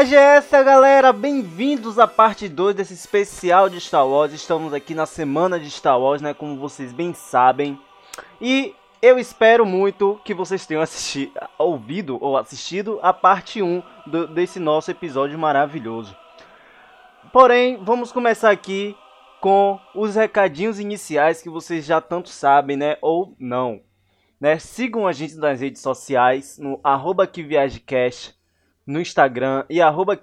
Que viagem é essa, galera? Bem-vindos à parte 2 desse especial de Star Wars. Estamos aqui na semana de Star Wars, né? Como vocês bem sabem. E eu espero muito que vocês tenham assistido, ouvido ou assistido a parte 1 do, desse nosso episódio maravilhoso. Porém, vamos começar aqui com os recadinhos iniciais que vocês já tanto sabem, né? Ou não. Né? Sigam a gente nas redes sociais, no arroba no Instagram e arroba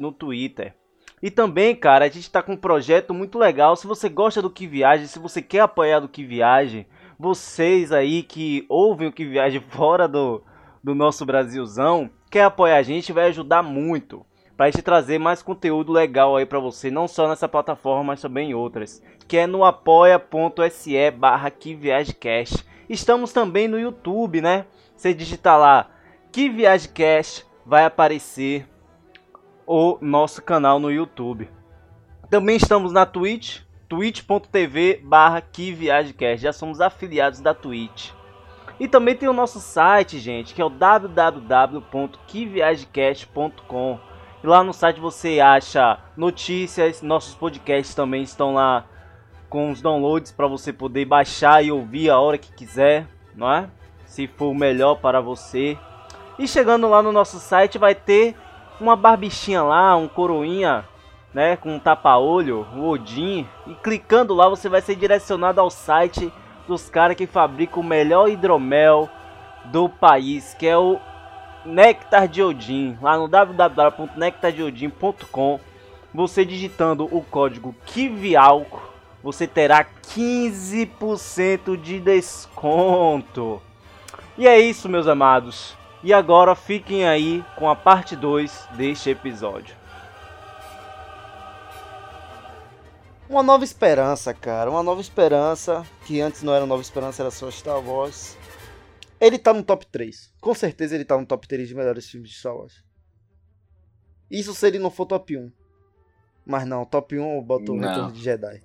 no Twitter. E também, cara, a gente está com um projeto muito legal. Se você gosta do Que Viagem, se você quer apoiar do Que Viagem, vocês aí que ouvem o Que Viagem fora do, do nosso Brasilzão, quer apoiar a gente, vai ajudar muito para gente trazer mais conteúdo legal aí para você, não só nessa plataforma, mas também em outras, que é no apoia.se barra Estamos também no YouTube, né? Você digitar lá Que vai aparecer o nosso canal no YouTube. Também estamos na Twitch, twitch.tv barra Já somos afiliados da Twitch. E também tem o nosso site, gente, que é o www.kiviagecast.com. Lá no site você acha notícias, nossos podcasts também estão lá com os downloads para você poder baixar e ouvir a hora que quiser, não é? Se for melhor para você. E chegando lá no nosso site vai ter uma barbichinha lá, um coroinha né, com um tapa-olho, o Odin, e clicando lá você vai ser direcionado ao site dos caras que fabricam o melhor hidromel do país, que é o Nectar de Odin, lá no www.nectardeodin.com. Você digitando o código KIVIALCO, você terá 15% de desconto. E é isso, meus amados. E agora fiquem aí com a parte 2 deste episódio. Uma nova esperança, cara. Uma nova esperança. Que antes não era Nova Esperança, era só Star Wars. Ele tá no top 3. Com certeza ele tá no top 3 de melhores filmes de Star Wars. Isso se ele não for top 1. Mas não, top 1 eu boto o Retorno de Jedi.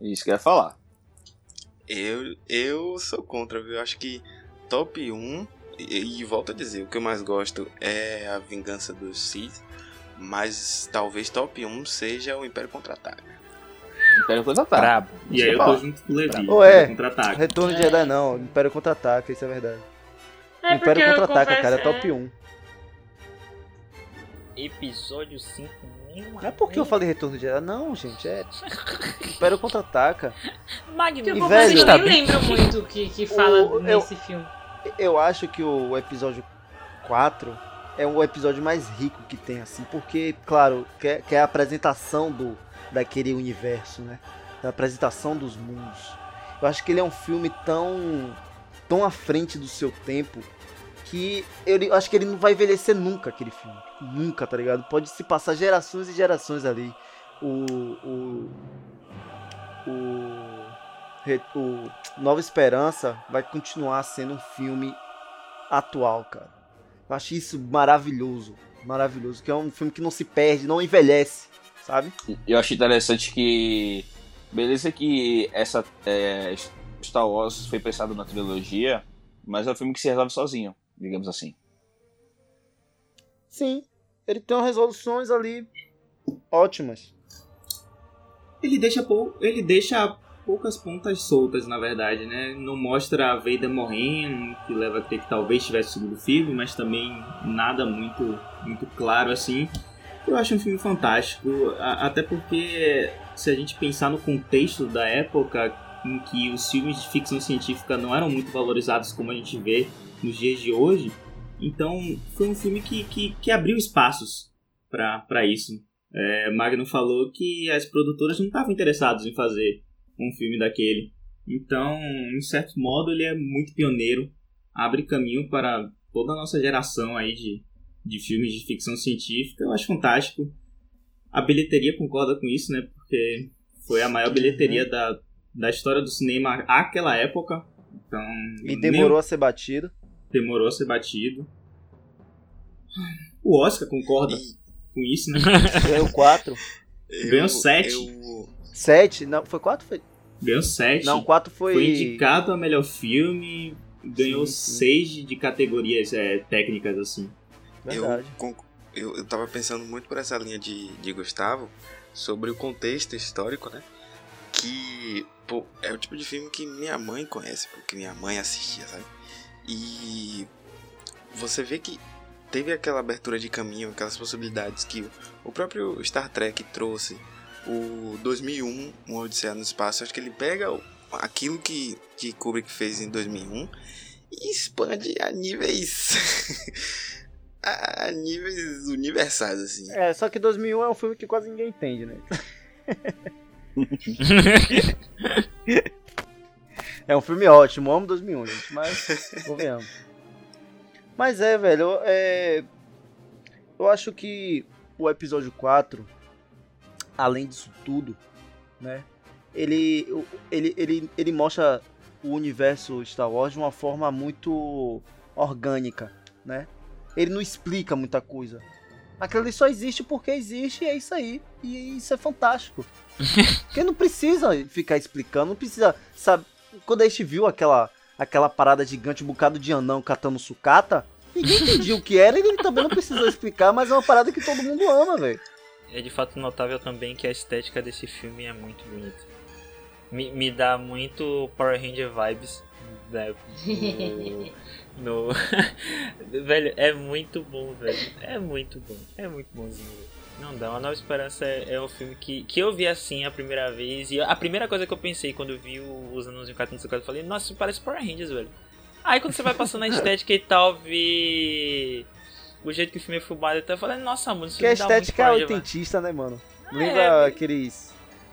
Isso que eu ia falar. Eu, eu sou contra, viu? Acho que top 1, e, e volto a dizer, o que eu mais gosto é a Vingança dos Sith. Mas talvez top 1 seja o Império Contra-Ataca. Império Contra-Ataca. Brabo. E aí eu tô junto com o Levi. Ou é, Retorno de Jedi não, Império Contra-Ataca, isso é verdade. É Império Contra-Ataca, cara, é top 1. Episódio 5 não é porque eu falei Retorno de Jedi, não, gente, é Império Contra-Ataca. Magnífico. E, velho, eu nem lembro muito o que, que fala o, nesse eu, filme. Eu acho que o episódio 4 é o episódio mais rico que tem, assim, porque, claro, que é, que é a apresentação do, daquele universo, né? Da apresentação dos mundos. Eu acho que ele é um filme tão, tão à frente do seu tempo que eu acho que ele não vai envelhecer nunca, aquele filme. Nunca, tá ligado? Pode se passar gerações e gerações ali. O. O. O. Nova Esperança vai continuar sendo um filme atual, cara. Eu acho isso maravilhoso. Maravilhoso. Que é um filme que não se perde, não envelhece, sabe? Eu acho interessante que. Beleza que essa é, Star Wars foi pensado na trilogia, mas é um filme que se resolve sozinho, digamos assim. Sim. Ele tem umas resoluções ali ótimas. Ele deixa, ele deixa poucas pontas soltas, na verdade, né? Não mostra a Vader morrendo, que leva a crer que talvez tivesse sido o filme, mas também nada muito, muito claro assim. Eu acho um filme fantástico, até porque se a gente pensar no contexto da época em que os filmes de ficção científica não eram muito valorizados como a gente vê nos dias de hoje, então foi um filme que, que, que abriu espaços para isso. É, Magno falou que as produtoras não estavam interessadas em fazer um filme daquele. Então, em certo modo, ele é muito pioneiro, abre caminho para toda a nossa geração aí de, de filmes de ficção científica. Eu acho fantástico. A bilheteria concorda com isso, né? Porque foi a maior bilheteria da, da história do cinema àquela época. Então, e demorou nem... a ser batido. Demorou a ser batido. O Oscar concorda e... com isso, né? Ganhou 4. Ganhou 7. Eu... 7? Não, foi 4? Foi... Ganhou 7. Não, 4 foi. Foi indicado a melhor filme. ganhou Sim, sim. seis de categorias é, técnicas, assim. Verdade. Eu, eu, eu tava pensando muito por essa linha de, de Gustavo sobre o contexto histórico, né? Que pô, é o tipo de filme que minha mãe conhece, porque minha mãe assistia, sabe? E você vê que teve aquela abertura de caminho, aquelas possibilidades que o próprio Star Trek trouxe. O 2001, Um Odisseia no Espaço, acho que ele pega aquilo que, que Kubrick fez em 2001 e expande a níveis a níveis universais, assim. É, só que 2001 é um filme que quase ninguém entende, né? É um filme ótimo, amo 2001, gente, mas convenhamos. Mas é, velho, eu- é... eu acho que o episódio 4, além disso tudo, né, ele, ele, ele, ele mostra o universo Star Wars de uma forma muito orgânica, né? Ele não explica muita coisa. Aquilo ali só existe porque existe e é isso aí. E isso é fantástico. Porque não precisa ficar explicando, não precisa, sabe? Quando a gente viu aquela, aquela parada gigante, um bocado de anão catando sucata, ninguém entendia o que era e ele também não precisou explicar, mas é uma parada que todo mundo ama, velho. É de fato notável também que a estética desse filme é muito bonita. Me, me dá muito Power Ranger vibes. Né? No, no- velho, é muito bom, velho. É muito bom. É muito bonzinho. Não dá. Uma Nova Esperança é, é um filme que, que eu vi assim a primeira vez. E a primeira coisa que eu pensei quando eu vi os anúncios em eu falei, nossa, parece Power Rangers, velho. Aí quando você vai passando a estética e tal, ver o jeito que o filme é filmado, eu tava falando, nossa, mano, isso Porque a estética é oitentista, né, mano? É, Lembra aqueles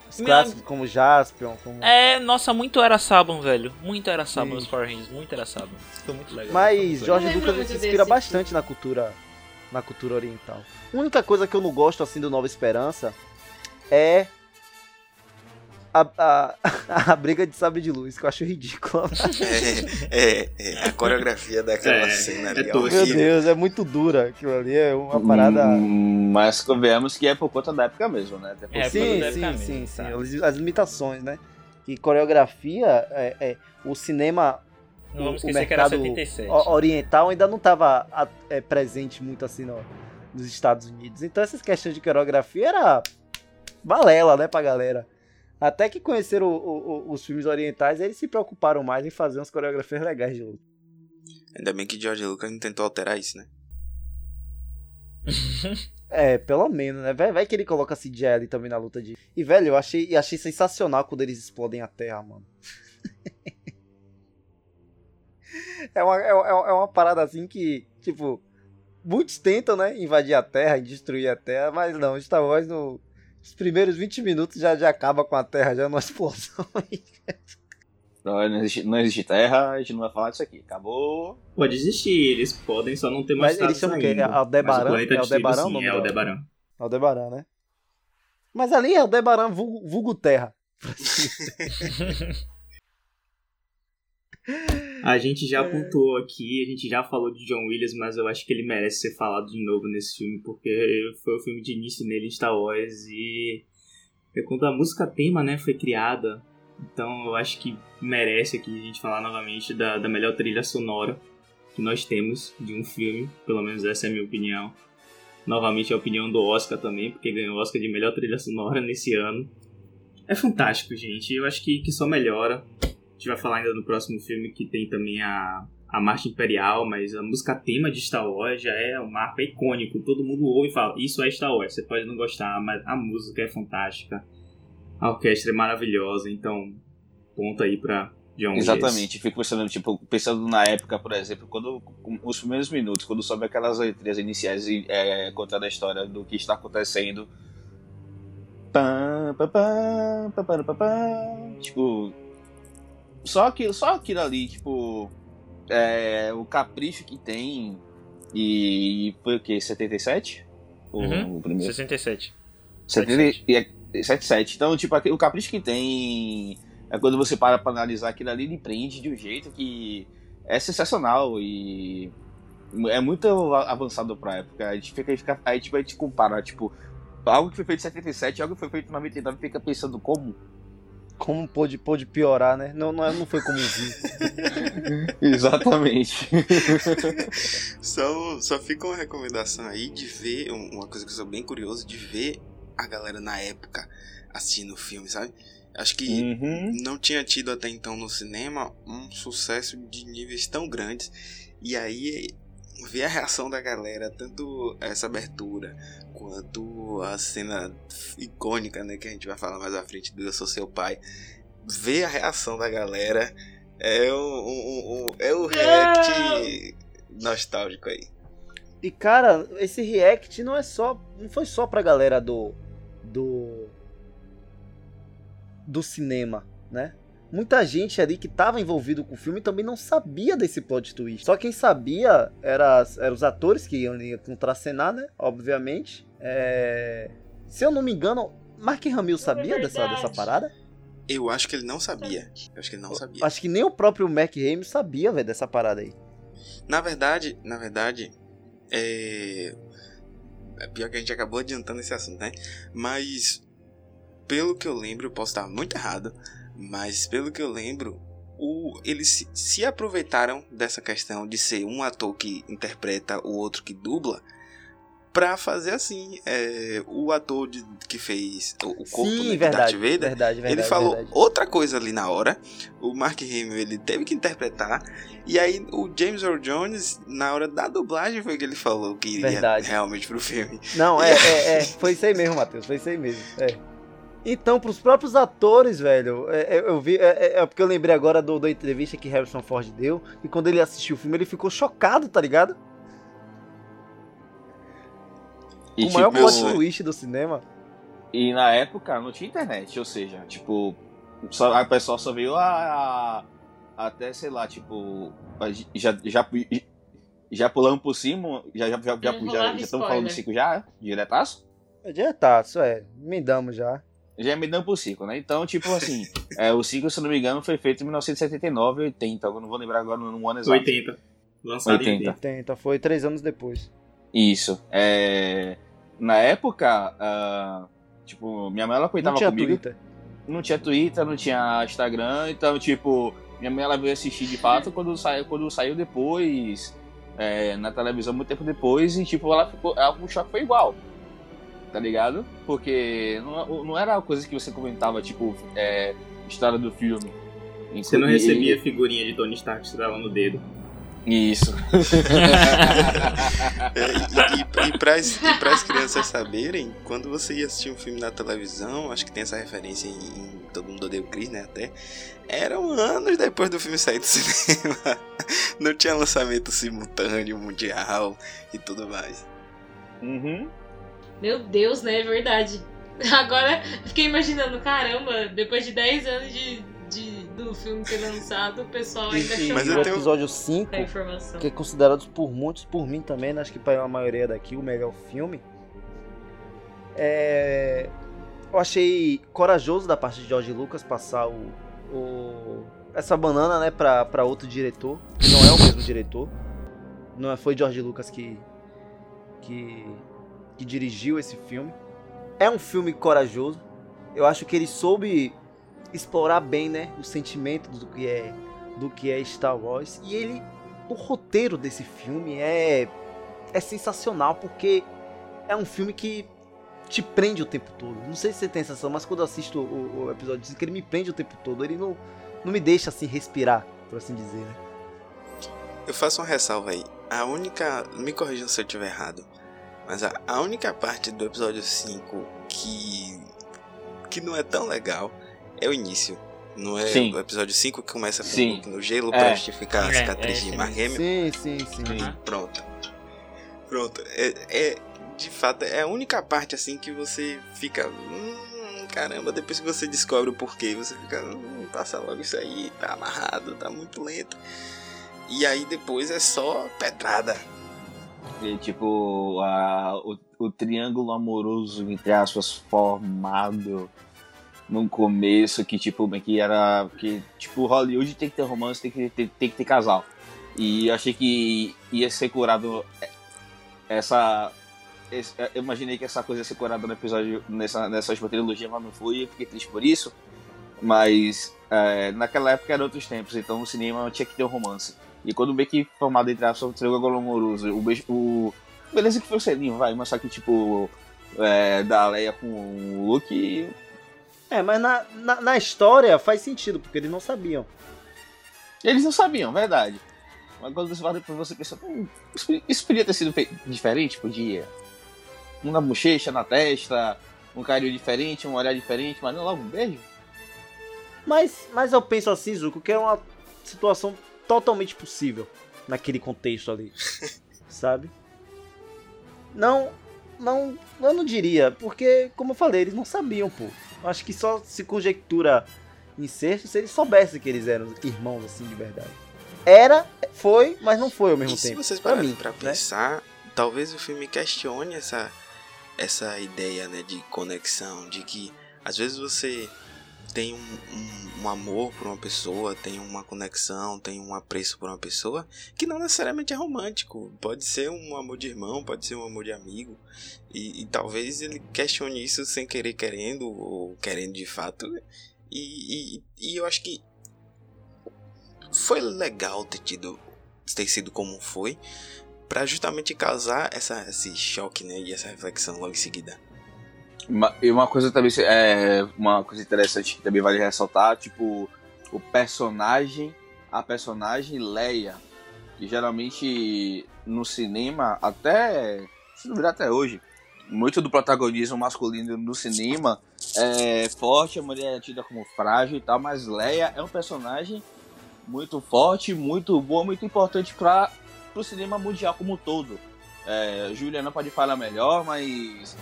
os Minha- clássicos como Jaspion, como... É, nossa, muito era Saban, velho. Muito era Saban os Power Rangers, muito era Saban. Foi muito legal. Mas. Jorge Lucas se inspira bastante na cultura na cultura oriental. A única coisa que eu não gosto assim do Nova Esperança é a, a, a briga de sabre de luz, que eu acho ridícula. É, é, é, a coreografia daquela É, cena é ali é. Meu horrível. Deus, é muito dura aquilo ali, é uma parada. Hum, Mas convenhamos que é por conta da época mesmo, né? Até porque- É, sim, sim, sim, mesmo, sim. tá. As, as limitações, né? E coreografia, é, é, o cinema Não vamos o esquecer que era mercado 77. o- oriental ainda não estava presente muito assim no- nos Estados Unidos. Então essas questões de coreografia era balela, né, pra galera. Até que conheceram o- o- o- os filmes orientais, eles se preocuparam mais em fazer umas coreografias legais de luta. Ainda bem que George Lucas não tentou alterar isso, né? É, pelo menos, né? Vai, vai que ele coloca CGI ali também na luta de. E, velho, eu achei, achei sensacional quando eles explodem a Terra, mano. é, uma, é, uma- é uma parada assim que, tipo, muitos tentam, né? Invadir a Terra e destruir a Terra, mas não, Star Wars no. Os primeiros 20 minutos já, já acaba com a Terra, já numa explosão. Não existe, não existe terra, a gente não vai falar disso aqui. Acabou. Pode existir, eles podem só não ter Mas mostrado eles chamam o quê? ainda. Aldebaran? Mas o É Aldebaran destruído, o nome sim, é? Aldebaran. Aldebaran, né? Mas ali é Aldebaran vulgo, vulgo Terra. A gente já É. pontuou aqui, a gente já falou de John Williams, mas eu acho que ele merece ser falado de novo nesse filme, porque foi o filme de início nele em Star Wars e é quando a música tema, né, foi criada, então eu acho que merece aqui a gente falar novamente da, da melhor trilha sonora que nós temos de um filme, pelo menos essa é a minha opinião. Novamente a opinião do Oscar também, porque ganhou o Oscar de melhor trilha sonora nesse ano. É fantástico, gente. Eu acho que, que só melhora. A gente vai falar ainda no próximo filme que tem também a, a Marcha Imperial, mas a música tema de Star Wars já é um marco icônico. Todo mundo ouve e fala, isso é Star Wars. Você pode não gostar, mas a música é fantástica. A orquestra é maravilhosa, então ponto aí pra John. Exatamente, fico pensando, tipo, pensando na época, por exemplo, quando os primeiros minutos, quando sobe aquelas letras iniciais e é, contando a história do que está acontecendo. Tipo. Só aquilo, só aquilo ali, tipo. É, o capricho que tem. E foi o que? 77? O, Uhum. o primeiro. 67. 77. E é 77. Então, tipo, o capricho que tem é quando você para pra analisar aquilo ali, ele prende de um jeito que é sensacional e é muito avançado pra época. A gente fica, aí tipo, a gente compara, tipo, algo que foi feito em 77 algo que foi feito em 99 fica pensando como como pôde, pôde piorar, né? Não, não, não foi como vi. Exatamente. só, só fica uma recomendação aí de ver, uma coisa que eu sou bem curioso, de ver a galera na época assistindo o filme, sabe? Acho que uhum. não tinha tido até então no cinema um sucesso de níveis tão grandes. E aí ver a reação da galera, tanto essa abertura quanto a cena icônica, né, que a gente vai falar mais à frente do Eu Sou Seu Pai, ver a reação da galera é o, é o react nostálgico aí. E cara, esse react não é só, não foi só pra galera do do do cinema, né? Muita gente ali que estava envolvido com o filme também não sabia desse plot twist. Só quem sabia era, era os atores que iam, iam contracenar, né? Obviamente. É... Se eu não me engano, Mark Hamill sabia é dessa, dessa parada? Eu acho que ele não sabia. Eu acho que ele não sabia. Acho que nem o próprio Mark Hamill sabia, velho, dessa parada aí. Na verdade, na verdade, é... é pior que a gente acabou adiantando esse assunto, né? Mas pelo que eu lembro, eu posso estar muito errado, mas pelo que eu lembro, o, eles se, aproveitaram dessa questão de ser um ator que interpreta o outro que dubla para fazer assim. É, o ator de, que fez o, o corpo Sim, né, verdade, Darth Vader, verdade, verdade, ele falou verdade. outra coisa ali na hora. O Mark Hamill ele teve que interpretar. E aí o James Earl Jones, na hora da dublagem, foi que ele falou que iria Verdade. realmente pro filme. Não, é, é, é, foi isso aí mesmo, Matheus, foi isso aí mesmo. É. Então, pros próprios atores, velho, é, é, eu vi. É, é, porque eu lembrei agora do, da entrevista que Harrison Ford deu. E quando ele assistiu o filme, ele ficou chocado, tá ligado? E, o maior tipo, plot twist do cinema. E na época não tinha internet, ou seja, tipo, só, a pessoa só veio a, a, até, sei lá, tipo, já, já, já pulamos por cima, já já já, já, já, já estamos falando de cinco já, diretaço? É diretaço, é, me damos já. Já me dando por 5, né? Então, tipo assim, é, o 5, se não me engano, foi feito em 1979 ou 80, eu não vou lembrar agora no ano exato. 80. Lançado 80. em 80. 80, foi três anos depois. Isso. É, na época, uh, tipo, minha mãe ela Não coitava tinha comigo. Twitter. Não tinha Twitter, não tinha Instagram, então, tipo, minha mãe ela veio assistir de fato quando saiu, quando saiu depois, é, na televisão, muito tempo depois, e, tipo, ela ficou. Ela, o choque foi igual. Tá ligado? Porque não, não era coisa que você comentava, tipo, é, história do filme. Você não recebia figurinha de Tony Stark estrelando no dedo. Isso. É, e, e, e, pras, e pras crianças saberem, quando você ia assistir um filme na televisão, acho que tem essa referência em, em Todo Mundo Odeia o Chris, né, até, eram anos depois do filme sair do cinema. Não tinha lançamento simultâneo, mundial e tudo mais. Uhum. Meu Deus, né? É verdade. Agora eu fiquei imaginando, caramba, depois de 10 anos de, de- do filme ser lançado, o pessoal ainda E, Mas eu o episódio 5, da informação. que é considerado por muitos, por mim também, né, acho que para a maioria daqui, o melhor filme. É... Eu achei corajoso da parte de George Lucas passar o, o- essa banana, né, pra, pra outro diretor, que não é o mesmo diretor. Não é- foi George Lucas que, que, que dirigiu esse filme. É um filme corajoso. Eu acho que ele soube explorar bem, né, o sentimento do que é do que é Star Wars. E ele, o roteiro desse filme é é sensacional porque é um filme que te prende o tempo todo. Não sei se você tem essa sensação, mas quando eu assisto o, o episódio 5, ele me prende o tempo todo. Ele não, não me deixa assim respirar, por assim dizer, né? Eu faço uma ressalva aí. A única. Me corrijam se eu estiver errado. Mas a, a única parte do episódio 5 que. que não é tão legal é o início. Não é Sim. o episódio 5 que começa com Sim. no gelo É. pra justificar a É, cicatriz é de esse Mark Hamill. Sim, sim, sim. Aham. Pronto. Pronto. É, é- de fato, é a única parte assim que você fica. Hum, caramba, depois que você descobre o porquê, você fica. Hum, passa logo isso aí, tá amarrado, tá muito lento. E aí depois é só pedrada. E, tipo, a, o, o triângulo amoroso, entre aspas, formado no começo, que tipo, que era. Que, tipo, Hollywood tem que ter romance, tem que ter, tem que ter casal. E eu achei que ia ser curado essa. esse- eu imaginei que essa coisa ia ser curada no episódio, nessa, nessa última trilogia, mas não foi, eu fiquei triste por isso. Mas é, naquela época eram outros tempos, então o cinema tinha que ter um romance. E quando o que formado entre aspas, o triângulo amoroso, o beijo. O... Beleza que foi o selinho, vai, mas só que tipo. É, da Leia com o Luke. É, mas na, na, na história faz sentido, porque eles não sabiam. Eles não sabiam, verdade. Mas quando você fala pra você pensa, hum, isso, isso podia ter sido diferente? Podia. Um na bochecha, na testa, um carinho diferente, um olhar diferente, mas não logo um beijo. Mas, mas eu penso assim, Zuko, que é uma situação totalmente possível naquele contexto ali. sabe? Não, não, eu não diria, porque, como eu falei, eles não sabiam, pô. Acho que só se conjectura incesto se eles soubessem que eles eram irmãos, assim, de verdade. Era, foi, mas não foi ao mesmo e tempo. Se vocês pararem mim, pra né? pensar, talvez o filme questione essa, essa ideia né, de conexão, de que às vezes você tem um, um, um amor por uma pessoa, tem uma conexão, tem um apreço por uma pessoa, que não necessariamente é romântico. Pode ser um amor de irmão, pode ser um amor de amigo. E, e talvez ele questione isso sem querer querendo, ou querendo de fato. E, e, e eu acho que foi legal ter tido ter sido como foi para justamente causar essa, esse choque né, e essa reflexão logo em seguida. Uma, e uma coisa também é uma coisa interessante que também vale ressaltar, tipo o personagem, a personagem Leia, que geralmente no cinema até se duvidar até hoje, muito do protagonismo masculino no cinema é forte, a mulher é tida como frágil e tal, mas Leia é um personagem muito forte, muito bom, muito importante para o cinema mundial como um todo. É, Juliana pode falar melhor, mas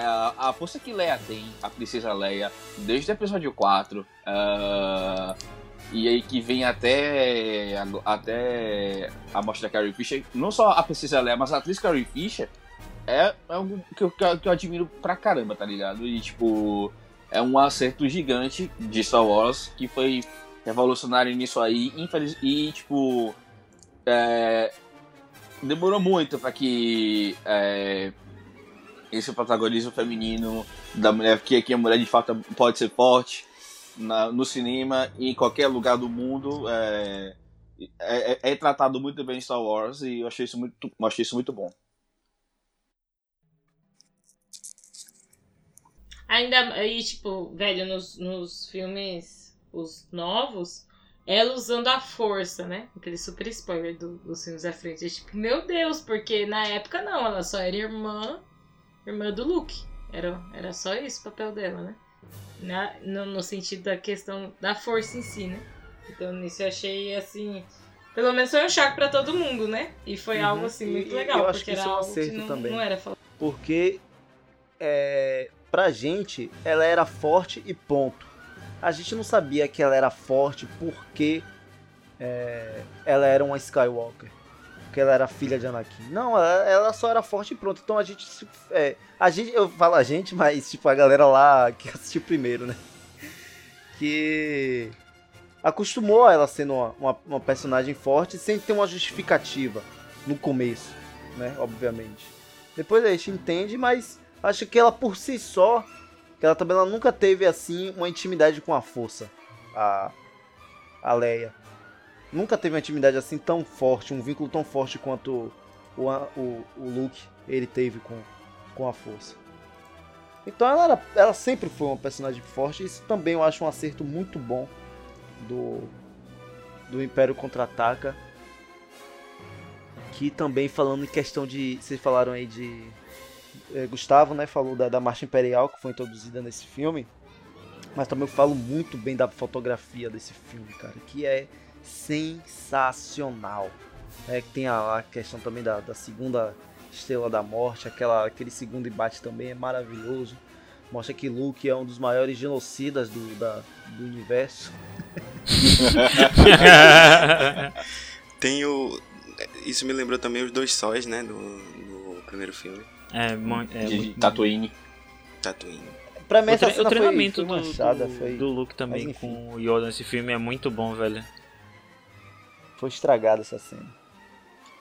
a força que Leia tem, a princesa Leia, desde o episódio 4, uh, e aí que vem até, até a morte da Carrie Fisher, não só a princesa Leia, mas a atriz Carrie Fisher, é, é algo que eu, que eu admiro pra caramba, tá ligado? E tipo, é um acerto gigante de Star Wars que foi revolucionário nisso aí, infeliz, e tipo, é, demorou muito para que é, esse protagonismo feminino da mulher, que aqui a mulher de fato pode ser forte na, no cinema e em qualquer lugar do mundo, é, é, é, tratado muito bem em Star Wars e eu achei isso muito, achei isso muito bom. Ainda aí, tipo, velho, nos, nos filmes, os novos, ela usando a força, né? Aquele super spoiler do, dos filmes à frente. É tipo, meu Deus, porque na época não, ela só era irmã, irmã do Luke. Era, era só isso o papel dela, né? Na, no, no sentido da questão da força em si, né? Então nisso eu achei assim. Pelo menos foi um choque pra todo mundo, né? E foi Uhum. algo assim muito legal, eu acho porque que era é um algo que acerto não, também. não era falado. Porque é, pra gente ela era forte e ponto. A gente não sabia que ela era forte porque é, ela era uma Skywalker. Porque ela era filha de Anakin. Não, ela, ela só era forte e pronto. Então a gente. é, a gente. Eu falo a gente, mas tipo a galera lá que assistiu primeiro, né? Que acostumou ela sendo uma, uma, uma personagem forte sem ter uma justificativa no começo, né? Obviamente. Depois a gente entende, mas acho que ela por si só, ela também ela nunca teve assim uma intimidade com a força, a, a Leia. Nunca teve uma intimidade assim tão forte, um vínculo tão forte quanto o, o, o Luke ele teve com, com a força. Então ela, era, ela sempre foi uma personagem forte, isso também eu acho um acerto muito bom do, do Império Contra-Ataca. Que também falando em questão de. Vocês falaram aí de. eh, Gustavo, né? Falou da, da Marcha Imperial que foi introduzida nesse filme. Mas também eu falo muito bem da fotografia desse filme, cara. Que é sensacional. É que tem a, a questão também da, da segunda Estrela da Morte, aquela, aquele segundo embate também é maravilhoso. Mostra que Luke é um dos maiores genocidas do, da, do universo. Tem o. Isso me lembrou também os dois sóis, né? Do, do primeiro filme. é, é, de muito- Tatooine. Tatooine. Pra mim O, tre- o cena foi, treinamento foi do, manchada, do, foi, do Luke também com o Yoda nesse filme é muito bom, velho. Foi estragada essa cena.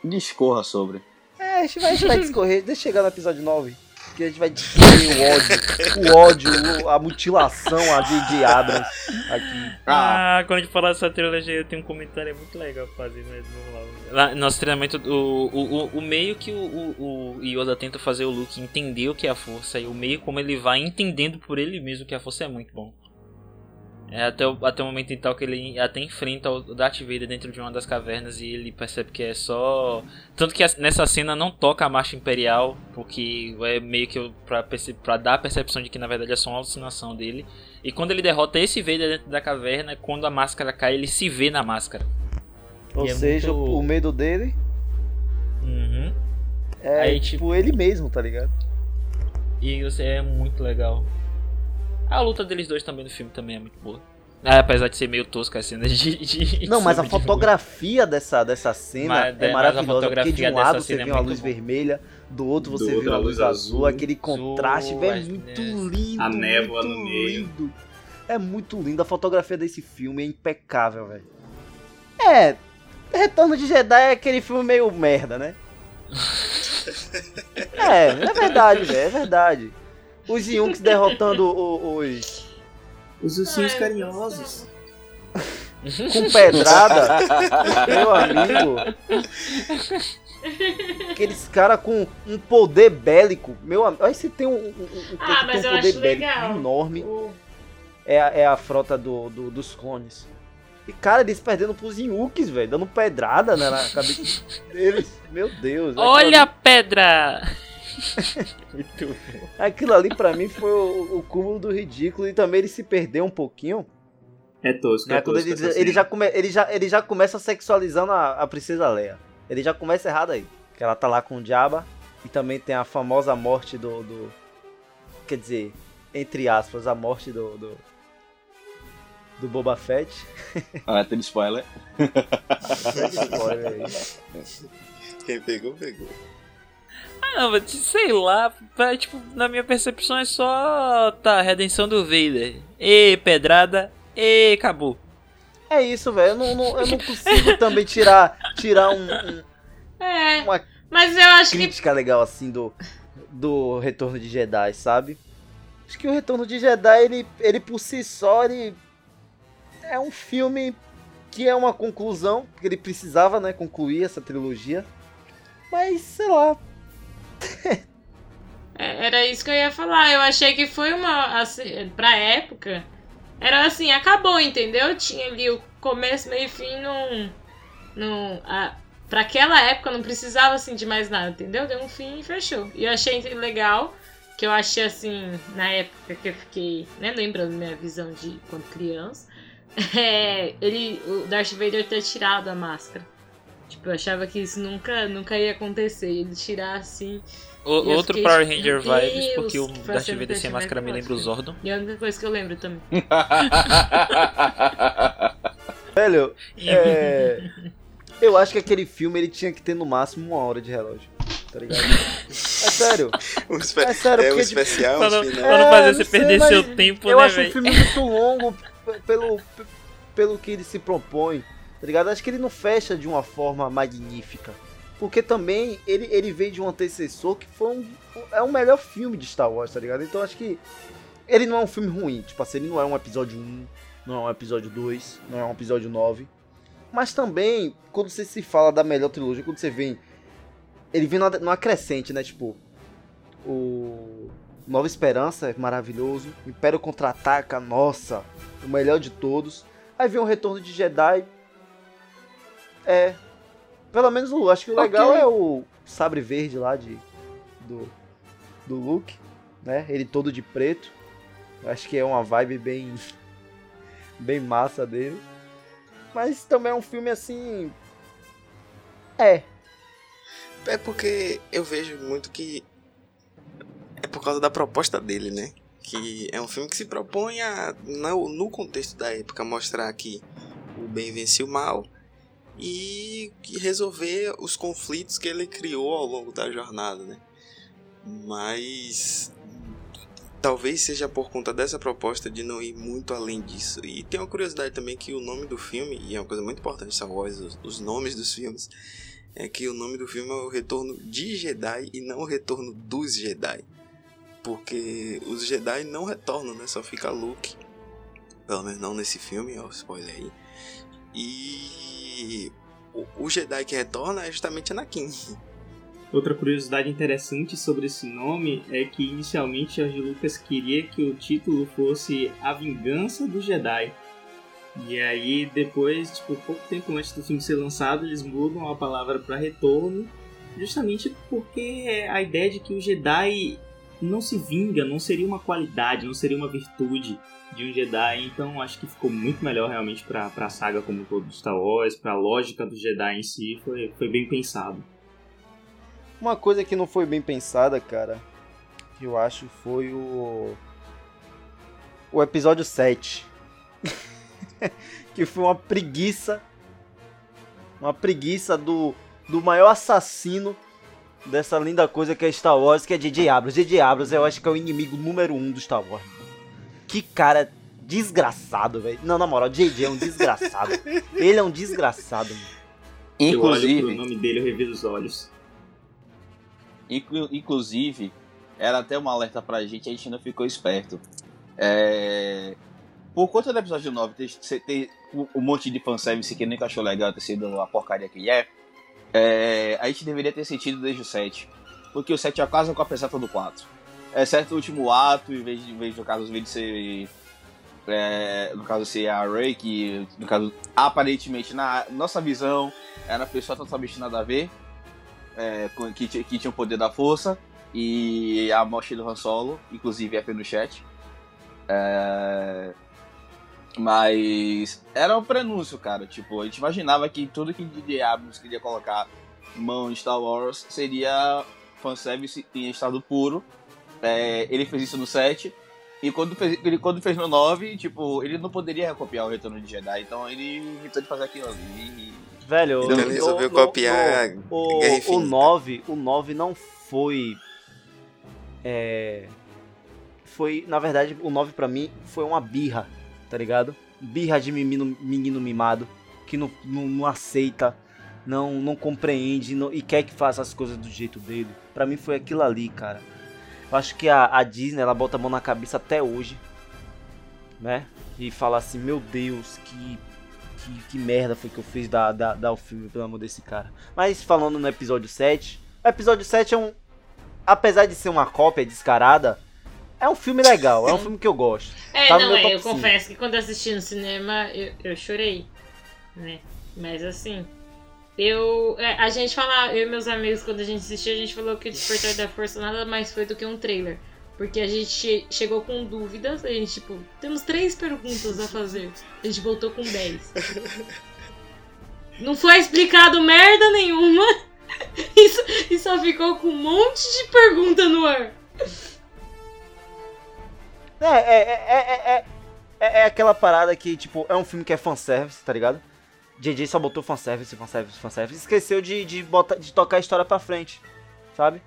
Discorra sobre. É, a gente vai, a gente vai discorrer, deixa eu chegar no episódio 9. Que a gente vai destruir o ódio. O ódio, a mutilação a J.J. Abrams aqui. Ah, Ah, quando a gente falar dessa trilogia, eu tenho um comentário muito legal pra fazer, mas vamos lá. lá nosso treinamento, o, o, o, o meio que o, o, o Yoda tenta fazer o Luke entender o que é a força e o meio como ele vai entendendo por ele mesmo que a força é muito bom. É até o, até o momento em tal que ele até enfrenta o Darth Vader dentro de uma das cavernas e ele percebe que é só. Tanto que nessa cena não toca a marcha imperial, porque é meio que pra, pra dar a percepção de que na verdade é só uma alucinação dele. E quando ele derrota esse Vader dentro da caverna, quando a máscara cai, ele se vê na máscara. Ou é seja, muito- o medo dele Uhum. é Aí, tipo ele mesmo, tá ligado? E você é muito legal. A luta deles dois também no filme também é muito boa. Ah, apesar de ser meio tosca as cenas de. de- Não, mas a de- fotografia dessa, dessa cena Mas- é a maravilhosa. Porque de um lado você cena é vê uma luz bom. vermelha, do outro Do você vê outro uma a luz azul, azul. aquele contraste, velho, é muito é. lindo. A névoa muito no meio. Lindo. É muito lindo. A fotografia desse filme é impecável, velho. É, Retorno de Jedi é aquele filme meio merda, né? É, é verdade, velho, é verdade. Os Yunks derrotando o- os. Os ursinhos Ai, carinhosos. com pedrada, meu amigo. Aqueles caras com um poder bélico. Meu amigo, olha se tem um, um, um, Ah, tem eu um poder acho bélico legal. enorme. O- É, a- é a frota do, do- dos clones. E, cara, eles perdendo pros Inuks, velho. Dando pedrada né, na cabeça deles. Meu Deus. Olha a Aquilo pedra! Muito bom. ali, aquilo ali pra mim foi o, o cúmulo do ridículo. E também ele se perdeu um pouquinho. É tosco, Né, é tosco. ele, diz- ele, cena. já come, ele, já, ele já começa sexualizando a, a princesa Leia. Ele já começa errado aí. Que ela tá lá com o Jabba. E também tem a famosa morte do. do- quer dizer, entre aspas, a morte do. do, do Boba Fett. ah, tem spoiler. Spoiler aí. Quem pegou, pegou. Ah, não, mas sei lá, pra- tipo, na minha percepção é só. Tá, redenção do Vader. E pedrada, e acabou. É isso, velho. Eu não, não- eu não consigo também tirar, tirar um- um- É, uma mas eu acho que crítica legal assim do, do Retorno de Jedi, sabe? Acho que o Retorno de Jedi, ele, ele por si só, ele é um filme que é uma conclusão, que ele precisava, né, concluir essa trilogia. Mas, sei lá, Era isso que eu ia falar. Eu achei que foi uma. Assim, pra época. Era assim, acabou, entendeu? Tinha ali o começo, meio e fim num. num a, pra aquela época não precisava assim de mais nada, entendeu? Deu um fim e fechou. E eu achei legal. Que eu achei assim, na época que eu fiquei, né, lembrando minha visão de quando criança. É, ele, o Darth Vader ter tirado a máscara. Tipo, eu achava que isso nunca, nunca ia acontecer. Ele tirar assim. O- eu outro fiquei, Power meu Ranger Deus, vibes, porque o Darth Vader eu sem máscara me lembra o próxima. Zordon. E a única coisa que eu lembro também. velho, é, eu acho que aquele filme ele tinha que ter no máximo uma hora de relógio, tá ligado? É sério. Espe- É sério, é o porque, tipo, especial, Pra o não, final. pra não fazer É, você sei, perder mas seu tempo, eu né, acho o velho? filme muito longo pelo, pelo que ele se propõe, tá ligado? Acho que ele não fecha de uma forma magnífica. Porque também ele, ele veio de um antecessor que foi um. É o melhor filme de Star Wars, tá ligado? Então acho que ele não é um filme ruim. Tipo assim, ele não é um episódio 1, não é um episódio 2, não é um episódio 9. Mas também, quando você se fala da melhor trilogia, quando você vem. Ele vem numa, crescente, né? Tipo. O. Nova Esperança é maravilhoso. Império Contra-Ataca, nossa, o melhor de todos. Aí vem o Retorno de Jedi. É. Pelo menos o. Acho que o legal Ok. é o sabre verde lá de. Do. Do Luke. Né? Ele todo de preto. Acho que é uma vibe bem. Bem massa dele. Mas também é um filme assim. É. É porque eu vejo muito que é por causa da proposta dele, né? Que é um filme que se propõe a, no, no contexto da época, mostrar que o bem vence o mal e resolver os conflitos que ele criou ao longo da jornada, né? Mas talvez seja por conta dessa proposta de não ir muito além disso. E tem uma curiosidade também que o nome do filme, e é uma coisa muito importante Star Wars, os, os nomes dos filmes, é que o nome do filme é o Retorno de Jedi e não o Retorno dos Jedi. Porque os Jedi não retornam, né? Só fica Luke. Pelo menos não nesse filme, ó, spoiler aí. E o, o Jedi que retorna é justamente Anakin. Outra curiosidade interessante sobre esse nome é que inicialmente George Lucas queria que o título fosse A Vingança do Jedi. E aí depois, tipo, pouco tempo antes do filme ser lançado, eles mudam a palavra para retorno, justamente porque a ideia de que o Jedi não se vinga, não seria uma qualidade, não seria uma virtude de um Jedi, então acho que ficou muito melhor realmente para a saga como todo Star Wars, para a lógica do Jedi em si, foi, foi bem pensado. Uma coisa que não foi bem pensada, cara, que eu acho foi o. O episódio 7. que foi uma preguiça. Uma preguiça do, do maior assassino dessa linda coisa que é Star Wars, que é J.J. Abrams. J.J. Abrams eu acho que é o inimigo número um do Star Wars. Que cara desgraçado, velho. Não, na moral, J.J. é um desgraçado. Ele é um desgraçado, mano. Inclusive. Pro nome dele, eu reviso os olhos. Inclu inclusive, era até um alerta pra gente, a gente não ficou esperto. É... Por conta do episódio 9 ter, ter um monte de fanservice que nem achou legal ter sido a porcaria que é, é, a gente deveria ter sentido desde o 7. Porque o 7 é quase com a peseta do 4. Exceto o último ato, em vez de, em vez de no caso, de ser. É, no caso ser a Rey, que no caso, aparentemente, na nossa visão, era uma pessoa totalmente nada a ver é, que, que tinha o poder da força e a morte do Han Solo, inclusive é no chat. É... Mas era um prenúncio, cara. Tipo, a gente imaginava que tudo que D.J. Abrams queria colocar mão em Star Wars seria fanservice em estado puro. É, ele fez isso no 7. E quando fez, ele, quando fez no 9, tipo, ele não poderia recopiar o Retorno de Jedi. Então ele inventou de fazer aquilo ali. Velho, então ele resolveu copiar o, o, o 9, o 9 não foi é foi, na verdade, o 9 para mim foi uma birra, tá ligado? Birra de menino, menino mimado que não, não, não aceita, não não compreende não, e quer que faça as coisas do jeito dele. Para mim foi aquilo ali, cara. Eu acho que a, a Disney ela bota a mão na cabeça até hoje, né? E fala assim, meu Deus, que que, que merda foi que eu fiz dar, dar, dar o filme, pelo amor desse cara. Mas falando no episódio 7, o episódio 7 é um. Apesar de ser uma cópia descarada, é um filme legal, é um filme que eu gosto. É, tá não, eu confesso que quando assisti no cinema eu, eu chorei, né? Mas assim, eu. É, a gente fala, eu e meus amigos, quando a gente assistiu, a gente falou que o Despertar da Força nada mais foi do que um trailer. Porque a gente chegou com dúvidas, a gente, tipo, temos três perguntas a fazer. A gente voltou com dez. Não foi explicado merda nenhuma. Isso, e só ficou com um monte de pergunta no ar. É, é, é, é, é, aquela parada que, tipo, é um filme que é fanservice, tá ligado? JJ só botou fanservice, fanservice, fanservice. Esqueceu de, de, botar, de tocar a história pra frente, sabe?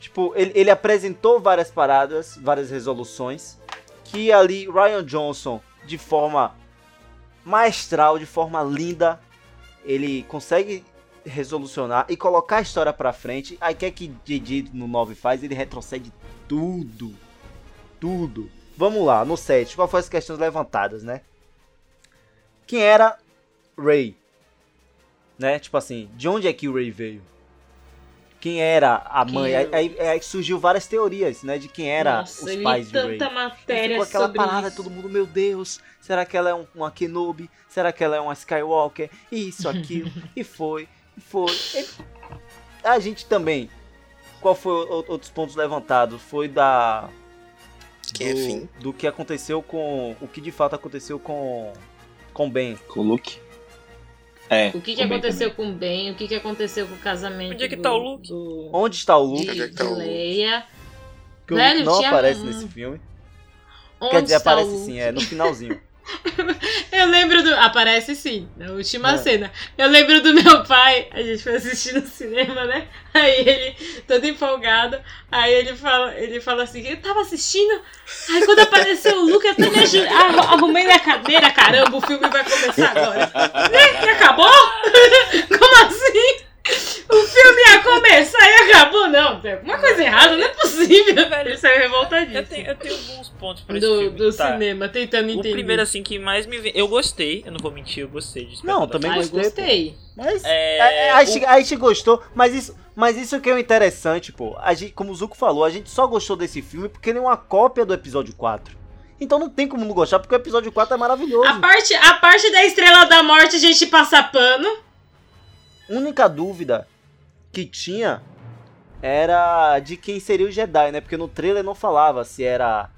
Tipo, ele, ele apresentou várias paradas, várias resoluções. Que ali Ryan Johnson, de forma maestral, de forma linda, ele consegue resolucionar e colocar a história pra frente. Aí quer que JJ no 9 faz? Ele retrocede tudo. Tudo. Vamos lá, no 7. Qual foram as questões levantadas, né? Quem era Ray? Né? Tipo assim, de onde é que o Ray veio? quem era a mãe. Aí, aí, aí, surgiu várias teorias, né, de quem era Nossa, os pais de Rey. matéria ficou aquela parada, isso. todo mundo, meu Deus, será que ela é um, uma Kenobi? Será que ela é uma Skywalker? Isso, aquilo. e foi, e foi. E a gente também. Qual foi outros pontos levantados? Foi da que do, do que aconteceu com o que de fato aconteceu com com Ben. Com o Luke. É, o que, que aconteceu com o Ben? O que, que aconteceu com o casamento Onde é que do, tá o Luke? Do, Onde está o Luke? De, é tá de o Luke? Leia. Que o Velho, Luke não aparece um- nesse filme. Onde Quer dizer, está aparece o Luke? sim, é no finalzinho. Eu lembro do. Aparece sim, na última É. cena. Eu lembro do meu pai, a gente foi assistir no cinema, né? Aí ele, todo empolgado, aí ele fala, ele fala assim, eu tava assistindo, aí quando apareceu o Luke, eu até me aju- arru- arrumei na cadeira, caramba, o filme vai começar agora. Né? E acabou? Como assim? O filme ia começar e acabou? Não, tem alguma coisa errada, não é possível, velho. Isso saiu Eu revoltadíssimo. tenho, eu tenho alguns pontos pra esse Do, filme. do tá. cinema, tentando O entender. primeiro, assim, que mais me vem. Eu gostei, eu não vou mentir, eu gostei de Não, também ah, eu gostei, gostei. Mas É, é, é, a, o- gente, a gente gostou, mas isso, mas isso que é o interessante, pô. A gente, como o Zuko falou, a gente só gostou desse filme porque ele é uma cópia do episódio 4. Então não tem como não gostar, porque o episódio 4 é maravilhoso. A parte, a parte da Estrela da Morte a gente passa pano. única dúvida que tinha era de quem seria o Jedi, né? Porque no trailer não falava se era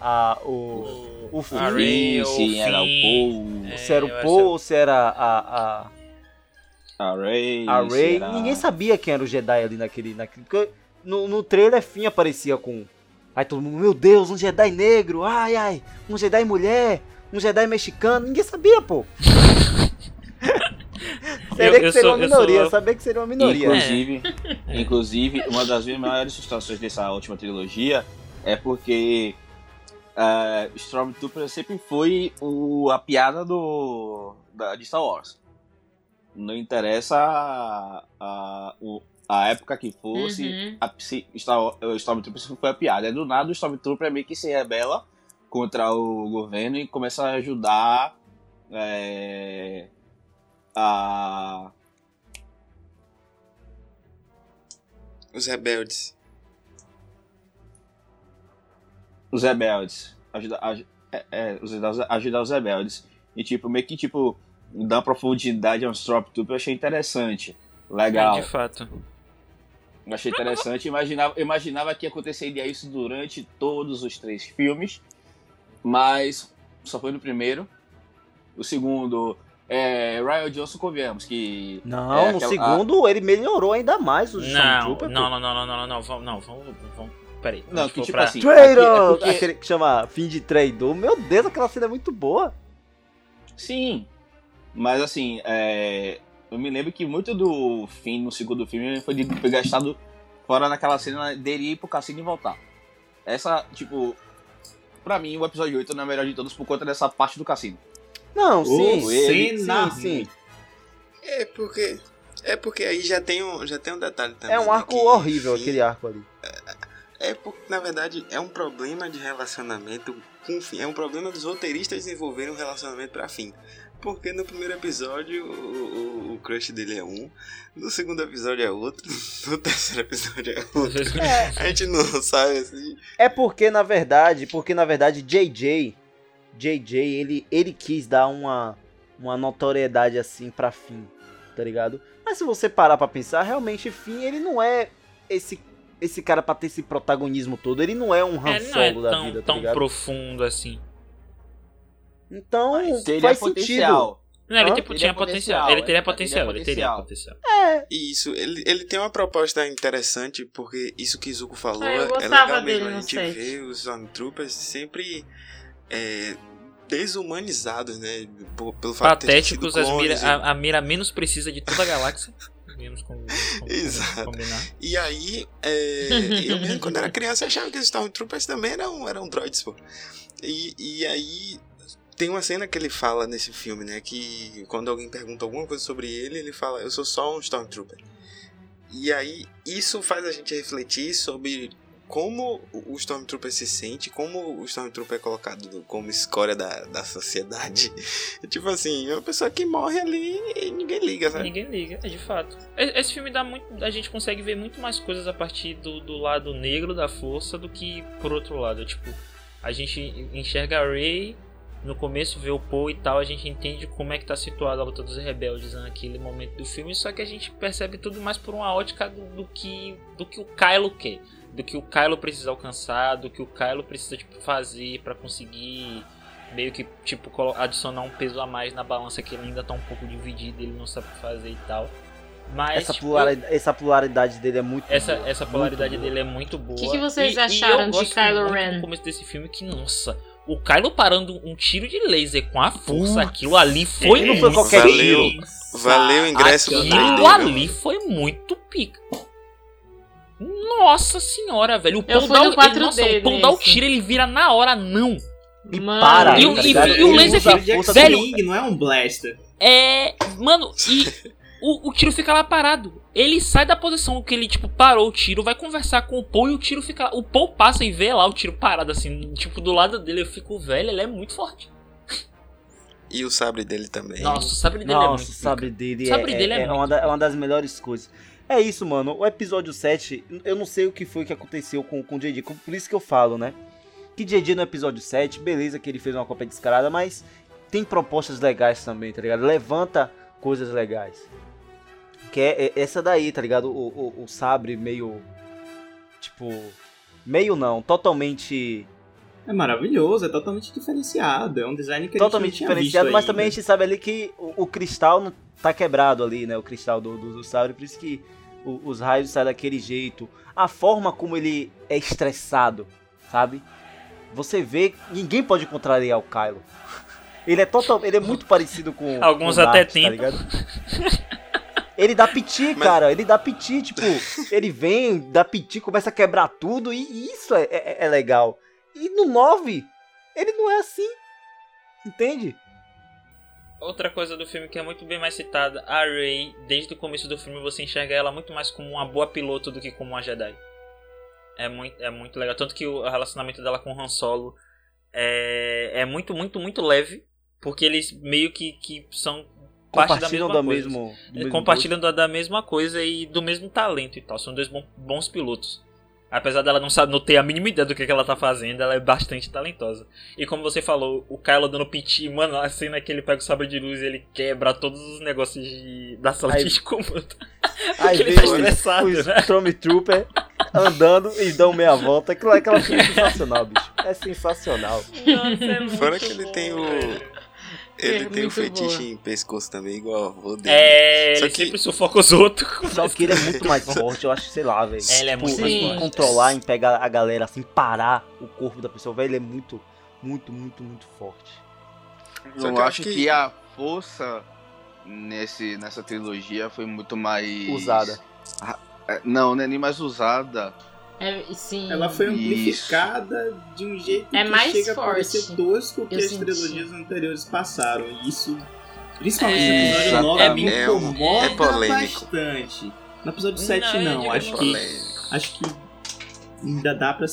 a, o, o Finn, a Rey, Sim, sim, o era o Finn, Paul, é, se era o Poe ou se era a, a, a Ray. a se Rey. era- Ninguém sabia quem era o Jedi ali naquele. naquele porque no, no trailer Finn aparecia com. Aí todo mundo, meu Deus, um Jedi negro, ai ai, um Jedi mulher, um Jedi mexicano, ninguém sabia, pô. Sabia Eu- que eu seria sou- uma minoria, sou- sabia que seria uma minoria. Inclusive, inclusive, uma das minhas maiores frustrações dessa última trilogia é porque uh, Stormtrooper sempre foi o, a piada do, da, de Star Wars. Não interessa a, a, o- a época que fosse, Uhum. a, se Star, o Stormtrooper sempre foi a piada. É do nada o Stormtrooper meio que se rebela contra o governo e começa a ajudar é, a Os rebeldes. os rebeldes. Ajudar, aj- é, é, os- ajudar os rebeldes. E tipo, meio que tipo, dar profundidade ao Stormtrooper eu achei interessante. Legal. É, de fato. Eu achei interessante. Imaginava, eu imaginava que aconteceria isso durante todos os três filmes. Mas só foi no primeiro. O segundo. É, Ryan Johnson, convenhamos que. Não, é no aquela- segundo ele melhorou ainda mais o Não, não, não, não, não, não, não, não, vamos, não, vamos, vamos, peraí. Não, que tipo pra- assim. Traitor! aqui é porque- Aquele que chama fim de traidor. Meu Deus, aquela cena é muito boa. Sim. Mas assim, é, eu me lembro que muito do fim no segundo filme foi de gastado fora naquela cena dele ir pro cassino e voltar. Essa, tipo, pra mim o episódio 8 não é o melhor de todos por conta dessa parte do cassino. Não, sim, ele, cena sim, sim. É porque. É porque aí já tem um, já tem um detalhe também. É um né, arco que, horrível, enfim, aquele arco ali. É porque, na verdade, é um problema de relacionamento com o fim. É um problema dos roteiristas desenvolverem um relacionamento pra fim. Porque no primeiro episódio o, o, o crush dele é um, no segundo episódio é outro, no terceiro episódio é outro. A gente não sabe assim. É porque, na verdade, porque na verdade JJ, JJ, ele, ele quis dar uma, uma notoriedade assim pra Finn, tá ligado? Mas se você parar pra pensar, realmente Finn, ele não é esse esse cara pra ter esse protagonismo todo, ele não é um Han É, não é Solo da tão, vida, tá tão profundo assim. Então, Teria faz é potencial. Não, ele tipo, Ele tinha é potencial. potencial, Ele teria é, potencial, ele é ele teria potencial. E isso, ele, ele tem uma proposta interessante, porque isso que Zuko falou Ah, é legal dele mesmo. A gente set. vê os Stormtroopers sempre é, desumanizados, né? Pelo fato de Patéticos, mira, clones, a, a mira menos precisa de toda a galáxia. Menos com, com, Exato. combinar. E aí, é, eu mesmo quando era criança achava que os Stormtroopers também eram, eram droids, pô. E, e aí, tem uma cena que ele fala nesse filme, né? Que quando alguém pergunta alguma coisa sobre ele, ele fala, eu sou só um Stormtrooper. E aí, isso faz a gente refletir sobre como o Stormtrooper se sente, como o Stormtrooper é colocado como escória da, da sociedade. tipo assim, é uma pessoa que morre ali e ninguém liga, sabe? Ninguém liga, é de fato. Esse filme dá muito. A gente consegue ver muito mais coisas a partir do, do lado negro da força do que por outro lado. Tipo, a gente enxerga a Rey, no começo vê o Poe e tal, a gente entende como é que tá situada a luta dos rebeldes naquele momento do filme, só que a gente percebe tudo mais por uma ótica do, do que do que o Kylo quer, do que o Kylo precisa alcançar, do que o Kylo precisa tipo, fazer pra conseguir meio que tipo colo- adicionar um peso a mais na balança que ele ainda tá um pouco dividido, ele não sabe o que fazer e tal. Mas essa, tipo, polaridade, essa polaridade dele é muito essa, boa, essa polaridade boa. dele é muito boa. Que que vocês E- e acharam eu de gosto Kylo muito Ren? No começo desse filme que, nossa, o Kylo parando um tiro de laser com a força, aquilo ali foi não foi muito qualquer valeu, tiro. valeu o ingresso do Aquilo 3D, ali foi muito pica. Nossa senhora, velho. O fui dá, no o- 4D ele, nossa, o Paul dá o tiro, ele vira na hora, não. E Mano, para, E o- tá e- e o laser usa a Tiro de força velho, X-Wing, não é um blaster. É. Mano, e. o, o tiro fica lá parado. Ele sai da posição que ele, tipo, parou o tiro, vai conversar com o Paul e o tiro fica lá. O Paul passa e vê lá o tiro parado, assim, tipo, do lado dele. Eu fico, velho, ele é muito forte. E o sabre dele também. Nossa, o sabre dele é Nossa, muito o sabre dele, O sabre é, dele é é, uma muito da- é uma das melhores coisas. É isso, mano. O episódio 7, eu não sei o que foi que aconteceu com, com o JJ. Por isso que eu falo, né? Que JJ no episódio 7, beleza que ele fez uma cópia descarada, mas tem propostas legais também, tá ligado? Levanta coisas legais. Que é, é essa daí, tá ligado? O, o, o sabre meio. Tipo. Meio não, totalmente. É maravilhoso, é totalmente diferenciado. É um design que totalmente diferenciado, visto mas também a ainda. gente sabe ali que o, o cristal não tá quebrado ali, né? O cristal do, do, do sabre, por isso que o- os raios saem daquele jeito. A forma como ele é estressado, sabe? Você vê, ninguém pode contrariar o Kylo. Ele é total, ele é muito parecido com Alguns com o até Darth, tentam. Tá ligado? Ele dá piti, Mas- cara. Ele dá piti, tipo, ele vem, dá piti, começa a quebrar tudo, e isso é, é- é legal. E no 9, ele não é assim. Entende? Outra coisa do filme que é muito bem mais citada, a Rey, desde o começo do filme você enxerga ela muito mais como uma boa piloto do que como uma Jedi. É muito, é muito legal. Tanto que o relacionamento dela com o Han Solo é, é muito, muito, muito leve. Porque eles meio que, que são parte da Compartilham mesma da coisa. mesmo, do Eles mesmo compartilham da, da mesma coisa e do mesmo talento e tal. São dois bom- bons pilotos. Apesar dela não, sabe, não ter a mínima ideia do que, que ela tá fazendo, ela é bastante talentosa. E como você falou, o Kylo dando piti, mano, a cena que ele pega o sabre de luz e ele quebra todos os negócios de, da sala Aí- de comando. Aí ele vem tá estressado, o né? Stormtrooper andando e dão meia volta. Aquilo, aquela cena é sensacional, bicho. É sensacional. Nossa, é muito Fora que ele bom, tem o. velho. Ele É tem o muito fetiche boa. em pescoço também, igual o avô dele. É, Só ele que- sempre sufoca os outros. Só que ele é muito mais forte, eu acho, sei lá, velho. É, ele é muito Tipo, mais em forte. controlar, em pegar a galera, assim, parar o corpo da pessoa, velho, ele é muito, muito, muito, muito forte. Só Eu que eu acho que... que- a força nesse, nessa trilogia foi muito mais. Usada. É, Não, não é nem mais usada. É, sim. Ela foi Isso. amplificada de um jeito É que mais chega a forte. parecer tosco que Eu as senti. trilogias anteriores passaram. E isso, principalmente É, no episódio 9, é- me é- incomoda é polêmico. bastante. No episódio 7 Não, eu não, acho é que acho que ainda dá pra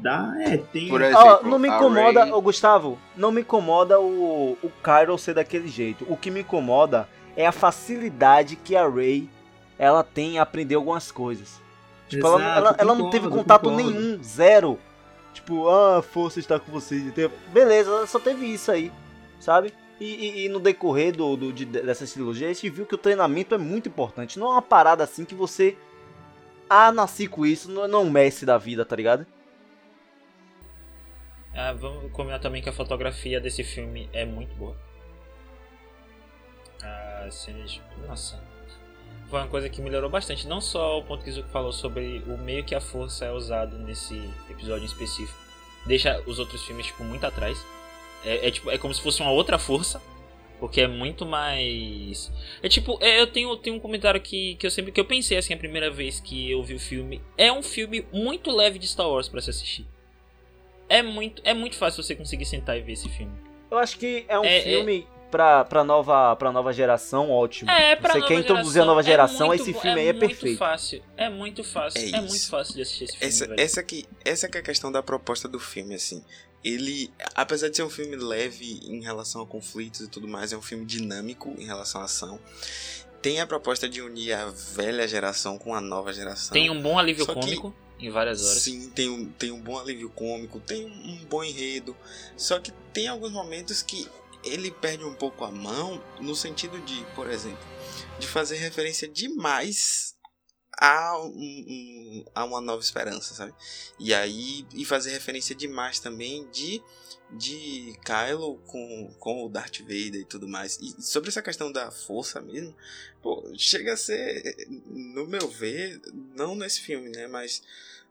dar, é, tem Por exemplo, não me a incomoda, Rey- ô Gustavo, não me incomoda o, o Kylo ser daquele jeito. O que me incomoda é a facilidade que a Rey ela tem em aprender algumas coisas. Tipo, ela, Exato, ela, ela não concordo, teve contato concordo. nenhum, zero. Tipo, ah, a força está com vocês. Beleza, ela só teve isso aí, sabe? E, e- e no decorrer do, do, de, dessa trilogia, a gente viu que o treinamento é muito importante. Não é uma parada assim que você. Ah, nasci com isso, não, não é um Messi da vida, tá ligado? Ah, vamos combinar também que a fotografia desse filme é muito boa. Ah, cenas. Nossa. Foi uma coisa que melhorou bastante. Não só o ponto que o Zuko falou sobre o meio que a força é usado nesse episódio em específico. Deixa os outros filmes, tipo, muito atrás. É, é tipo, é como se fosse uma outra força. Porque é muito mais. É tipo, é, eu tenho, tenho um comentário que, que eu sempre. que eu pensei assim a primeira vez que eu vi o filme. É um filme muito leve de Star Wars pra se assistir. É muito, é muito fácil você conseguir sentar e ver esse filme. Eu acho que é um É, filme pra, pra, nova, pra nova geração ótimo. É, pra Você quer introduzir a nova geração, muito esse filme aí é muito perfeito. fácil. É muito fácil. É É, muito fácil de assistir esse filme. Essa, velho. essa, que, essa que é a questão da proposta do filme, assim. Ele, apesar de ser um filme leve em relação a conflitos e tudo mais, é um filme dinâmico em relação à ação. Tem a proposta de unir a velha geração com a nova geração. Tem um bom alívio Só que- cômico em várias horas. Sim, tem um, tem um bom alívio cômico, tem um bom enredo. Só que tem alguns momentos que ele perde um pouco a mão no sentido de, por exemplo, de fazer referência demais a, um- a uma nova esperança, sabe? E aí, e fazer referência demais também de de Kylo com, com o Darth Vader e tudo mais. E sobre essa questão da força mesmo, pô, chega a ser, no meu ver, não nesse filme, né, mas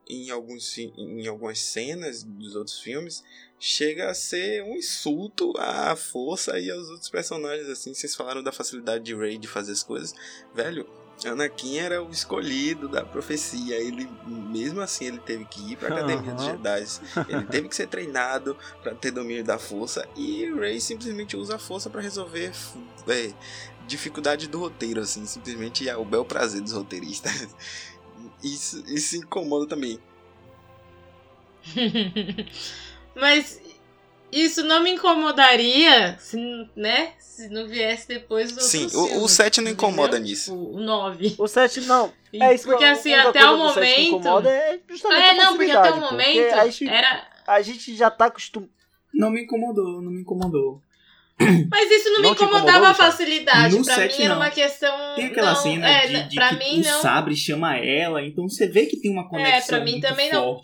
em, alguns, em algumas cenas dos outros filmes, chega a ser um insulto à força e aos outros personagens, assim, vocês falaram da facilidade de Rey de fazer as coisas, velho, Anakin era o escolhido da profecia, ele, mesmo assim, ele teve que ir pra Academia dos Aham. Jedi, ele teve que ser treinado para ter domínio da força e Rey simplesmente usa a força para resolver é, dificuldade do roteiro, assim, simplesmente é o bel prazer dos roteiristas. Isso, isso incomoda também. Mas isso não me incomodaria se, né, se não viesse depois do Sim, o, o 7 não incomoda entendeu? nisso. O 9. O set não. É isso que Porque eu- assim, até coisa o momento. incomoda é justamente É, a não, porque até o momento a gente, era. a gente já tá acostumado. Não me incomodou, não me incomodou. Mas isso não me Não te incomodava a facilidade. No pra set, mim era não. uma questão. Tem aquela não, cena é, de, de pra que mim o não. Sabre chama ela, então você vê que tem uma conexão pra mim muito também não.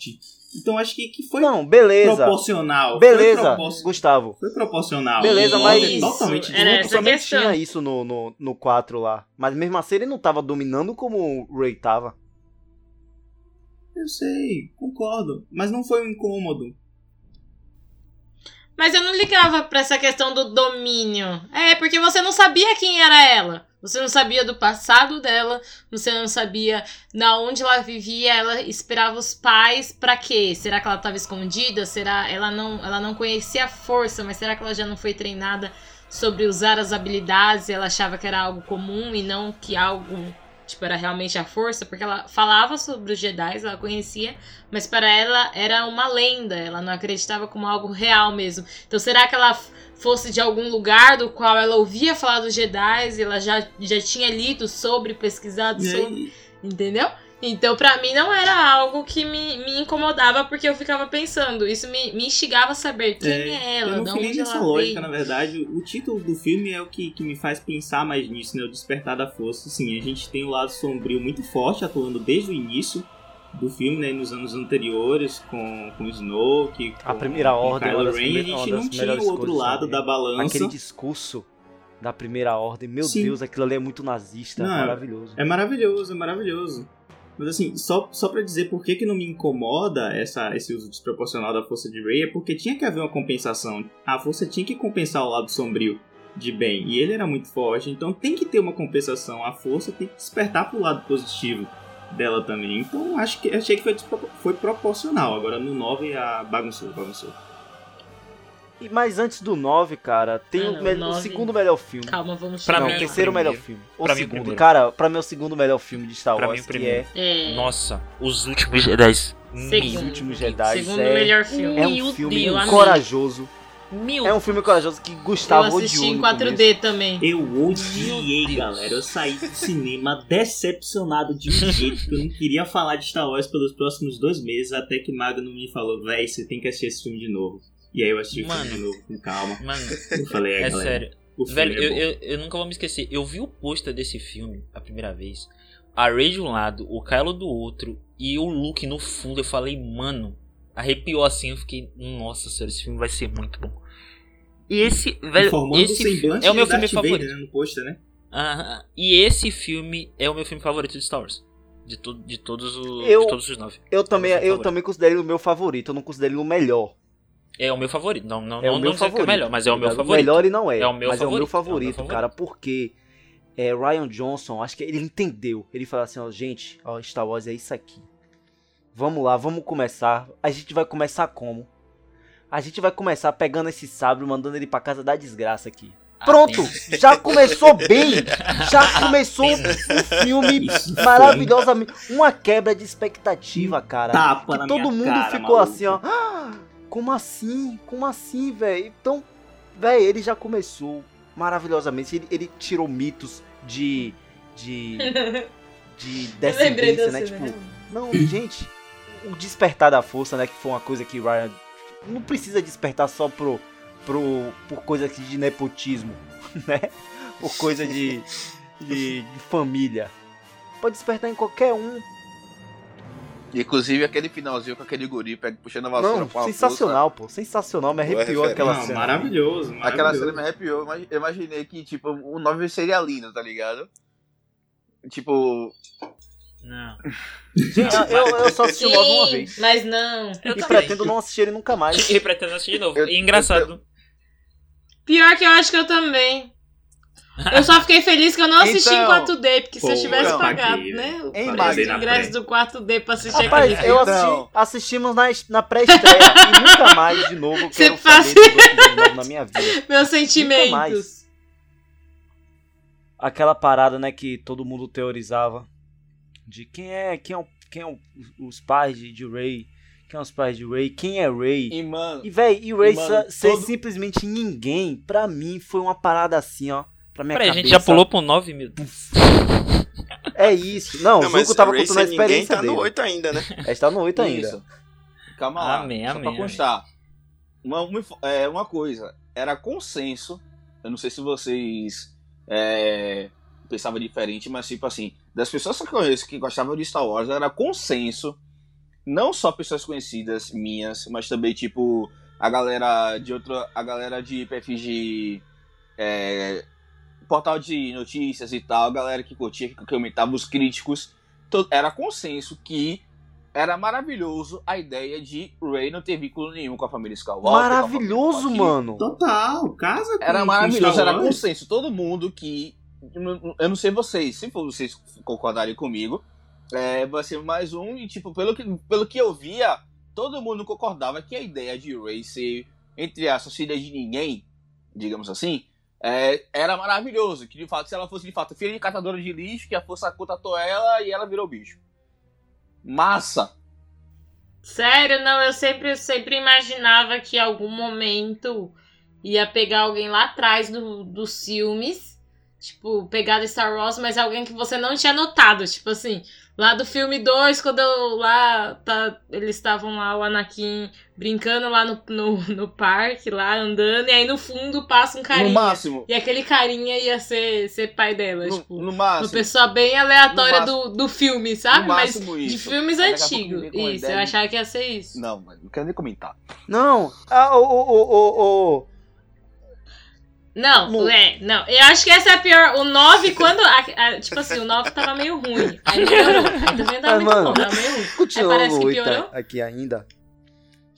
Então acho que, que foi Não, beleza. proporcional. Beleza, Foi, propor- Gustavo. foi proporcional. Beleza, mas- Isso, totalmente era tinha isso no, no, no 4 lá. Mas mesmo assim ele não tava dominando como o Ray tava. Eu sei, concordo. Mas não foi um incômodo. Mas eu não ligava pra essa questão do domínio. É, porque você não sabia quem era ela. Você não sabia do passado dela, você não sabia na onde ela vivia, ela esperava os pais pra quê? Será que ela tava escondida? Será ela não, ela não conhecia a força, mas será que ela já não foi treinada sobre usar as habilidades? Ela achava que era algo comum e não que algo tipo era realmente a força, porque ela falava sobre os Jedi, ela conhecia, mas para ela era uma lenda, ela não acreditava como algo real mesmo. Então será que ela fosse de algum lugar do qual ela ouvia falar dos Jedi e ela já, já tinha lido sobre, pesquisado sobre, entendeu? Então pra mim não era algo que me, me incomodava porque eu ficava pensando, isso me, me instigava a saber quem é, É, ela, eu não onde nessa ela lógica, veio. na verdade. O título do filme é o que, que me faz pensar mais nisso, né? O Despertar da Força. Sim, a gente tem o lado sombrio muito forte atuando desde o início do filme, né? Nos anos anteriores, com, com Snoke, com, A primeira com ordem, Kylo Ren. a gente não tinha o outro lado também. da balança. Aquele discurso da primeira ordem, meu Sim. Deus, aquilo ali é muito nazista, Não, maravilhoso. É maravilhoso, é maravilhoso. Mas assim, só, só pra dizer por que, que não me incomoda essa, esse uso desproporcional da força de Rey é porque tinha que haver uma compensação. A força tinha que compensar o lado sombrio de Ben. E ele era muito forte, então tem que ter uma compensação. A força tem que despertar pro lado positivo dela também. Então acho que achei que foi, foi proporcional. Agora no 9 a bagunçou, bagunçou. E, mas antes do 9, cara, tem Ah, o, não, me- o nove. segundo melhor filme. Calma, vamos Pra não, mim, o terceiro o melhor primeiro. filme. O Pra mim, o segundo. primeiro. Cara, pra mim é o segundo melhor filme de Star Pra Wars, mim, o que primeiro. é É, Nossa, os últimos Jedi. Segundo. Os Últimos Jedi. segundo é, melhor filme. é um Meu filme Deus. corajoso. Mil. É um filme corajoso que Eu Gustavo assisti odiou em no 4D começo. também. Eu Meu odiei, galera. Eu saí do cinema decepcionado de um jeito que eu não queria falar de Star Wars pelos próximos dois meses, até que Magno me falou, véi, você tem que assistir esse filme de novo. E aí eu assisti o Mano. filme de novo, com calma. Mano, Eu falei, é, é galera, sério. o filme Velho, é eu, eu, eu nunca vou me esquecer. Eu vi o pôster desse filme a primeira vez. A Rey de um lado, o Kylo do outro e o Luke no fundo. Eu falei, mano, arrepiou assim. Eu fiquei, nossa senhora, esse filme vai ser muito bom. E esse, velho, esse é o meu filme Darth Vader, favorito. né, no pôster, né? E esse filme é o meu filme favorito de Star Wars. De, to de, todos, os, Eu- de todos os nove. Eu também, É eu favorito. também considero ele o meu favorito, eu não considero ele o melhor. É o meu favorito. Não, não, É não, o meu não dizer que é favorito. o melhor, mas é o meu tá ligado? favorito. melhor ele não é, É o meu mas é o meu favorito, é o meu favorito, favorito. cara, porque é, Ryan Johnson, acho que ele entendeu. Ele falou assim, ó, gente, ó, Star Wars é isso aqui. Vamos lá, vamos começar. A gente vai começar como? A gente vai começar pegando esse sabre, e mandando ele pra casa da desgraça aqui. Pronto, já começou bem. Já começou o filme Isso foi maravilhosamente. Uma quebra de expectativa, cara. Tapa Que na todo minha mundo cara, ficou maluco. assim, ó. "Ah, como assim? Como assim, velho? Então, velho, ele já começou maravilhosamente. Ele, ele tirou mitos de. de. de descendência, né? Tipo, não, gente, o despertar da força, né? Que foi uma coisa que Ryan. Não precisa despertar só pro. pro por coisa aqui de nepotismo, né? Por coisa de. de, de família. Pode despertar em qualquer um. Inclusive aquele finalzinho com aquele guri pega- puxando a vassoura Não, com a sensacional, pô. Sensacional, me Boa arrepiou aquela Não, cena. maravilhoso, força. Aquela cena maravilhoso. me arrepiou. Eu imaginei que, tipo, o 9 seria lindo, tá ligado? Tipo, Não. Gente, eu, eu só assisti o 9 uma vez. Mas não. Eu E também. pretendo não assistir ele nunca mais. E pretendo assistir de novo. Eu- e engraçado. Pior que eu acho que eu também. Eu só fiquei feliz que eu não assisti em Então, 4D, porque se eu pô, tivesse então, pagado, né? O ingresso do 4D pra assistir Rapaz, aquele eu filme. assisti, Então. assistimos na, na pré-estreia e nunca mais de novo eu Você quero faz- saber na minha vida. Meus sentimentos. mais. aquela parada, né, que todo mundo teorizava de quem é, quem é, o- quem é o- os pais de, de Ray, quem é os pais de Ray, quem é Ray. E, mano, E véi, e Ray E, mano, ser todo- simplesmente ninguém, pra mim foi uma parada assim, ó. Pra minha Peraí, a cabeça. gente já pulou pro 9 mil. É isso. Não, o Zuko tava contando a experiência tá dele. no 8 ainda, né? A gente tá no 8 ainda. Isso. Calma lá. Amém, só amém, pra constar. Uma, uma, é, uma coisa. Era consenso. Eu não sei se vocês é, pensavam diferente, mas tipo assim, das pessoas que eu conheço que gostavam de Star Wars, era consenso. Não só pessoas conhecidas minhas, mas também tipo a galera de outra. A galera de PFG. É, portal de notícias e tal, a galera que curtia, que comentava, os críticos. Era consenso que era maravilhoso a ideia de Rey não ter vínculo nenhum com a família Skywalker. Maravilhoso, mano. Total, casa com Era maravilhoso, era consenso. Todo mundo que. Eu não sei vocês, se vocês concordarem comigo, é, vai ser mais um. E, tipo, pelo que, pelo que eu via, todo mundo concordava que a ideia de Rey ser, entre aspas, filha de ninguém, digamos assim, é, era maravilhoso. Que de fato, se ela fosse de fato filha de catadora de lixo, que a força contatou ela e ela virou bicho. Massa! Sério, não, eu sempre, sempre imaginava que em algum momento ia pegar alguém lá atrás do, dos filmes. Tipo, pegar do Star Wars, mas alguém que você não tinha notado. Tipo assim, lá do filme 2, quando eu, lá tá, eles estavam lá, o Anakin brincando lá no, no, no parque, lá andando, e aí no fundo passa um No carinha. máximo. E aquele carinha ia ser, ser pai dela, No, tipo. no Uma máximo. pessoa bem aleatória No do, do filme, sabe? no Mas máximo de isso. filmes antigos. uma Isso, eu de- achava que ia ser isso. Não, mano, não quero nem comentar. Não, ah, o, o, o, o, o- Não, No- é, não. Eu acho que essa é a pior. O 9, quando. a- a- tipo assim, o 9 tava meio ruim. Aí melhorou. Aí também tava Mas, muito mano, bom, tava meio ruim. Continuando parece no que 8 piorou. aqui ainda.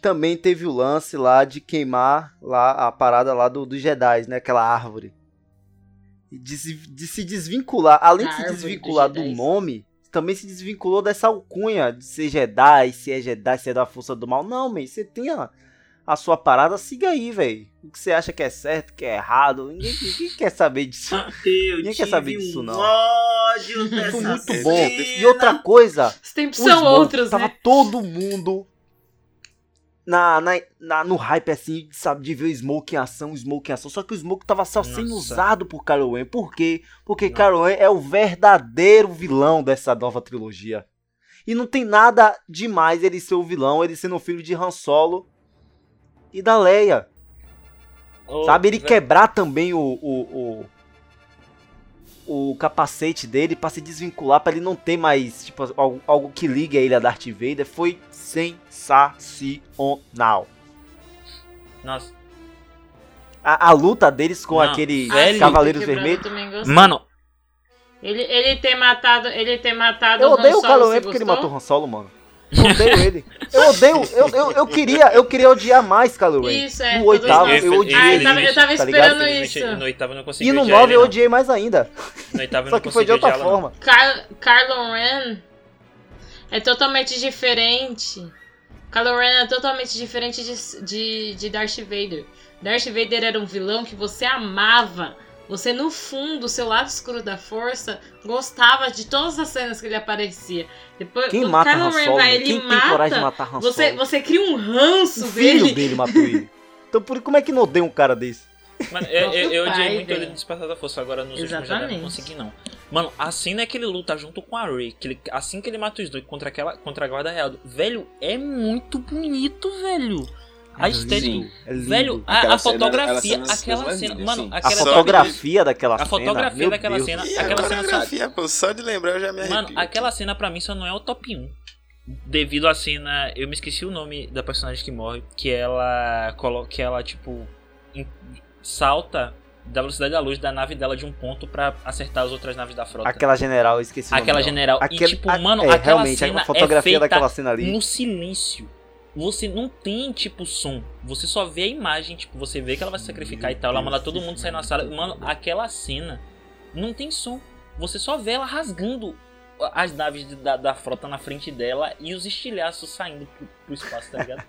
Também teve o lance lá de queimar lá a parada lá do, dos Jedi, né? Aquela árvore. De, se- de se desvincular, além de se desvincular do Jedis. nome, também se desvinculou dessa alcunha de ser Jedi, se é Jedi, se é da força do mal. Não, man, você tem a, a sua parada, siga aí, velho. O que você acha que é certo, que é errado, ninguém, ninguém quer saber disso. Eu Ninguém quer saber disso, um não. ódio dessa Foi muito cena. bom. E outra coisa, Os tempos o são Smoke, outros, tava né? todo mundo na, na, na- no hype assim, sabe, de ver o Smoke em ação, o Smoke em ação. Só que o Smoke tava só sendo Nossa. usado por Kylo Ren. Por quê? Porque. Kylo Ren é o verdadeiro vilão dessa nova trilogia. E não tem nada demais ele ser o vilão, ele sendo o filho de Han Solo e da Leia. Ô, Sabe, ele velho, quebrar também o, o, o, o capacete dele pra se desvincular, pra ele não ter mais, tipo, algo, algo que ligue a ele a Darth Vader, foi sensacional. Nossa. A, a luta deles com Não, aquele velho. Cavaleiros Vermelhos. Mano, Ele, ele ter matado. Ele ter matado Eu Han odeio o Ren porque ele matou o Han Solo, mano. Eu odeio ele. Eu odeio, eu, eu, eu queria, eu queria odiar mais Kylo Ren. Isso, é. No oitavo, nós. eu odiei Ah, eu ele, tava, eu tava tá ligado? esperando isso. no oitavo eu não consegui E no odiar 9 ele, eu odiei mais ainda. No oitavo eu Só não que foi de outra forma. Car Kylo Ren é totalmente diferente. Kylo Ren é totalmente diferente de, de, de Darth Vader. Darth Vader era um vilão que você amava. Você, no fundo, seu lado escuro da força, gostava de todas as cenas que ele aparecia. Depois, Quem mata Kylo Han Solo? vai, né? ele Quem tem mata. coragem de matar Han você, Solo? você cria um ranço O filho dele. dele matou ele. Então por como é que não odeia um cara desse? Mano, eu, eu, eu odiei muito ele Despertar da Força, agora nos últimos já não Exatamente. consegui não. Mano, a cena é que ele luta junto com a Rey, que ele, assim que ele mata os dois contra, aquela, contra a guarda real, velho, é muito bonito, velho. A estética... É. Velho, a, Aquela a fotografia, aquela cena- aquela cena, lindas, mano, sim. A aquela fotografia daquela a cena. fotografia meu daquela Deus cena, E aquela a cena pô, só de lembrar eu já me arrepio. Mano, aquela cena pra mim só não é o top 1. Devido à cena, eu me esqueci o nome da personagem que morre, que ela que ela tipo salta da velocidade da luz da nave dela de um ponto pra acertar as outras naves da frota. Aquela general, eu esqueci o nome Aquela dela. general. Aquele- e tipo, a- mano, é, aquela realmente, cena a fotografia é feita daquela cena ali. no silêncio. Você não tem, tipo, som. Você só vê a imagem, tipo, você vê que ela vai se sacrificar e tal. Ela manda todo mundo sair na sala. Mano, aquela cena não tem som. Você só vê ela rasgando as naves de- da, da frota na frente dela e os estilhaços saindo pro, pro espaço, tá ligado?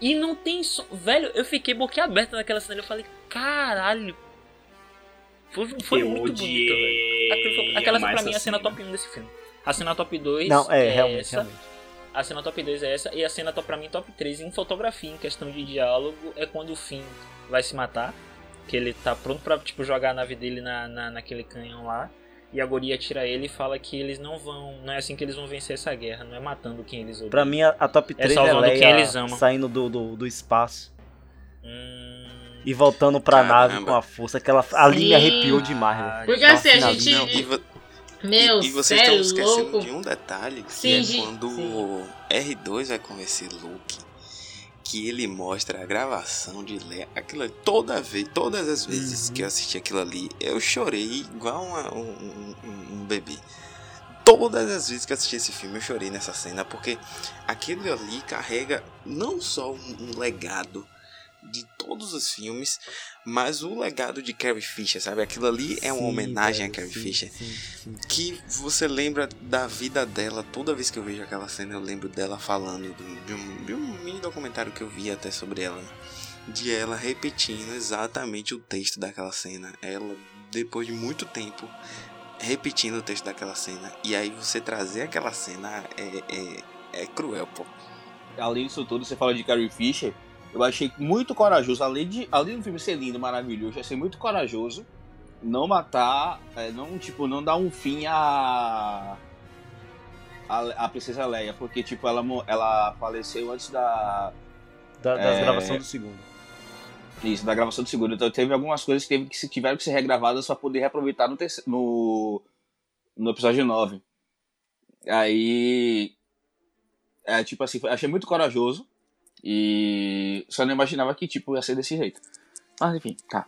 e não tem som. Velho, eu fiquei boquiaberta naquela cena. Eu falei, caralho. Foi, foi muito bonito, velho. Aquilo- Aquela mais pra mim é a cena assim, né? top 1 desse filme. A cena top 2 Não, é, realmente, essa. realmente. A cena top 2 é essa. E a cena top, pra mim, top 3 em fotografia, em questão de diálogo, é quando o Finn vai se matar. Que ele tá pronto pra tipo, jogar a nave dele na, na, naquele canhão lá. E a Goria tira ele e fala que eles não vão. Não é assim que eles vão vencer essa guerra, não é matando quem eles odeiam. Pra mim, a, a top 3 é, salvando quem eles amam. saindo do, do, do espaço Hum, e voltando pra Caramba. nave com a força. Aquela, ali me arrepiou demais. Porque Aquela assim, a gente. Não, e, vo- Meu, e, e vocês cê é estão esquecendo louco. de um detalhe, que Sim, é quando sim. o R2 vai convencer Luke, que ele mostra a gravação de Leia. Aquilo toda vez, todas as vezes Uhum. que eu assisti aquilo ali, eu chorei igual uma- um, um- um bebê. Todas as vezes que eu assisti esse filme, eu chorei nessa cena, porque aquilo ali carrega não só um legado de todos os filmes, mas o legado de Carrie Fisher, sabe? Aquilo ali é uma Sim, homenagem velho, a Carrie sim, Fisher sim, sim. que você lembra da vida dela. Toda vez que eu vejo aquela cena, eu lembro dela falando de, de um, de um mini documentário que eu vi até sobre ela. De ela repetindo exatamente o texto daquela cena. Ela, depois de muito tempo, repetindo o texto daquela cena. E aí você trazer aquela cena é, é, é cruel, pô. além disso tudo, você fala de Carrie Fisher, eu achei muito corajoso, além, de, além do filme ser lindo, maravilhoso, eu achei muito corajoso não matar, é, não, tipo, não dar um fim a, a, Princesa Leia, porque, tipo, ela, ela faleceu antes da, Da, É. gravações do segundo. isso, da gravação do segundo, então teve algumas coisas que, teve que se tiveram que ser regravadas para poder reaproveitar no, terceiro, no, no episódio 9. Aí, é, tipo assim, achei muito corajoso e só não imaginava que, tipo, ia ser desse jeito. Mas, enfim, tá.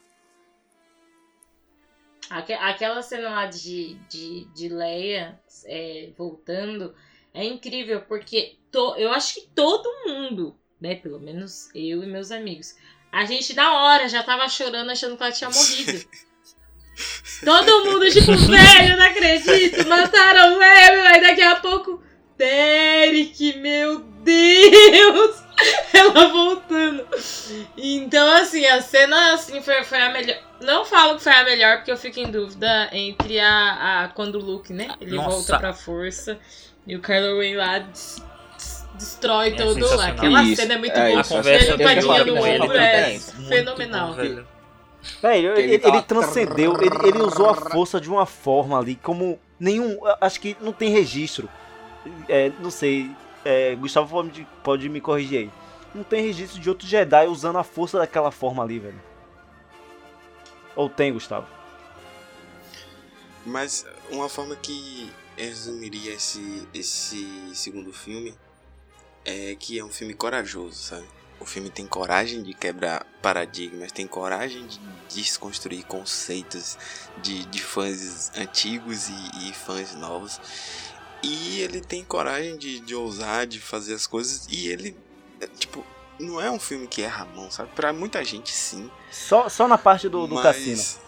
Aque- Aquela cena lá de, de, de Leia é, voltando é incrível, porque to, eu acho que todo mundo, né? Pelo menos eu e meus amigos, a gente na hora já tava chorando achando que ela tinha morrido. Todo mundo, tipo, velho, não acredito, mataram o Leia, aí daqui a pouco, Derek, meu Deus! Ela voltando. Então, assim, a cena assim, foi, foi a melhor. Não falo que foi a melhor, porque eu fico em dúvida entre a. a quando o Luke, né? Ele Nossa. volta pra força e o Kylo Ren lá des- des- destrói É todo. sensacional. Aquela Isso, cena é muito é boa. a conversa Ele dele no ele ombro é muito fenomenal. bom, velho. Velho, Ele ele, tá- ele transcendeu, ele, ele usou a força de uma forma ali, como nenhum. Acho que não tem registro. É, não sei, é, Gustavo pode, pode me corrigir aí. Não tem registro de outro Jedi usando a força daquela forma ali, velho. Ou tem, Gustavo? Mas uma forma que eu resumiria esse, esse segundo filme é que é um filme corajoso, sabe? O filme tem coragem de quebrar paradigmas, tem coragem de desconstruir conceitos de, de fãs antigos e, e fãs novos. E ele tem coragem de, de ousar, de fazer as coisas. E ele, é, tipo, não é um filme que erra a mão, sabe? Pra muita gente, sim. Só, só na parte do, do Mas- cassino.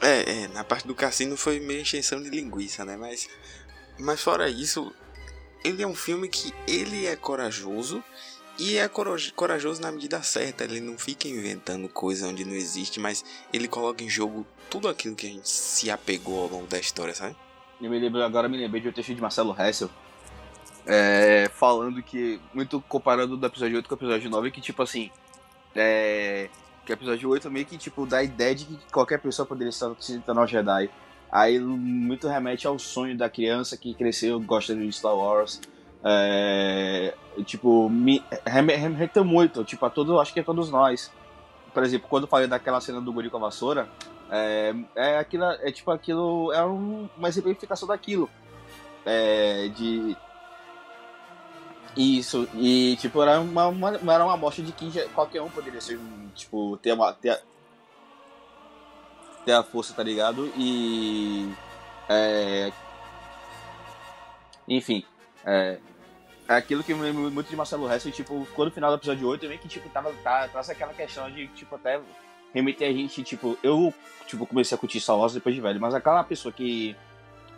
É, é, na parte do cassino foi meio encheção de linguiça, né? Mas, mas fora isso, ele é um filme que ele é corajoso e é coraj- corajoso na medida certa. Ele não fica inventando coisa onde não existe, mas ele coloca em jogo tudo aquilo que a gente se apegou ao longo da história, sabe? Eu me lembro, agora me lembrei de um texto de Marcelo Hessel, é, falando que, muito comparando do episódio 8 com o episódio 9, que tipo assim, é, que o episódio 8 meio que tipo dá a ideia de que qualquer pessoa poderia se tornar um Jedi. Aí muito remete ao sonho da criança que cresceu, gosta de Star Wars. É, tipo, me reme- remeteu muito, tipo, a todos, acho que a todos nós. Por exemplo, quando eu falei daquela cena do guri com a vassoura, é, é aquilo, é tipo aquilo, é um, uma exemplificação daquilo. É, de. Isso, e tipo, era uma, uma, era uma amostra de que qualquer um poderia ser, tipo, ter uma. Ter a, ter a força, tá ligado? E. É, enfim, é, é aquilo que eu lembro muito de Marcelo Hessel, tipo, quando no final do episódio 8 também que, tipo, tava, tá, traz aquela questão de, tipo, até remeter a gente, tipo, eu, tipo, comecei a curtir Star Wars depois de velho, mas aquela pessoa que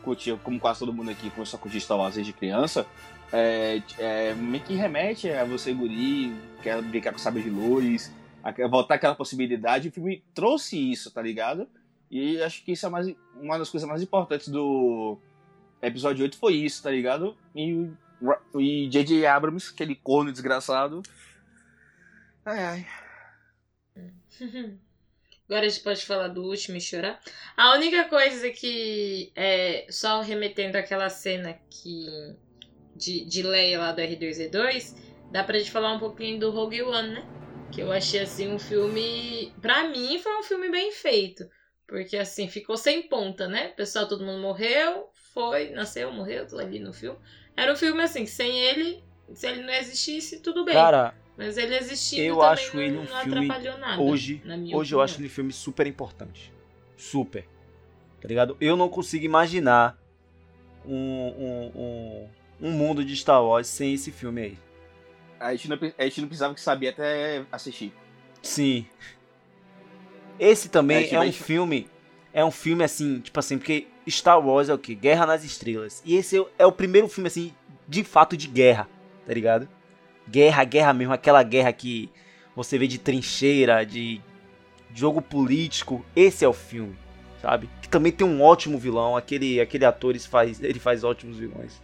curtia, como quase todo mundo aqui, começou a curtir Star Wars desde criança, é, é, meio que remete a você guri, quer brincar com sabre de luz, a- voltar aquela possibilidade, o filme trouxe isso, tá ligado? E acho que isso é mais, uma das coisas mais importantes do episódio 8 foi isso, tá ligado? E e J.J. Abrams, aquele corno desgraçado. Ai, ai. Agora a gente pode falar do último e chorar. A única coisa que é só remetendo àquela cena que de, de Leia lá do R2D2, dá pra gente falar um pouquinho do Rogue One, né? Que eu achei assim um filme, pra mim foi um filme bem feito, porque assim ficou sem ponta, né? Pessoal todo mundo morreu, foi, nasceu, morreu, ali no filme. Era um filme assim, sem ele, se ele não existisse, tudo bem. Cara, mas ele existindo eu acho não, ele um não filme atrapalhou nada. hoje, hoje eu acho ele um filme super importante. Super. Tá ligado? Eu não consigo imaginar um, um, um, um mundo de Star Wars sem esse filme aí. A gente, não, a gente não precisava que sabia até assistir. Sim. Esse também É, é, um filme. É um filme assim, tipo assim, porque Star Wars é o que? Guerra nas Estrelas. E esse é o- é o primeiro filme, assim, de fato de guerra, tá ligado? Guerra, guerra mesmo, aquela guerra que você vê de trincheira, de jogo político. Esse é o filme, sabe? Que também tem um ótimo vilão, aquele, aquele ator ele faz, ele faz ótimos vilões,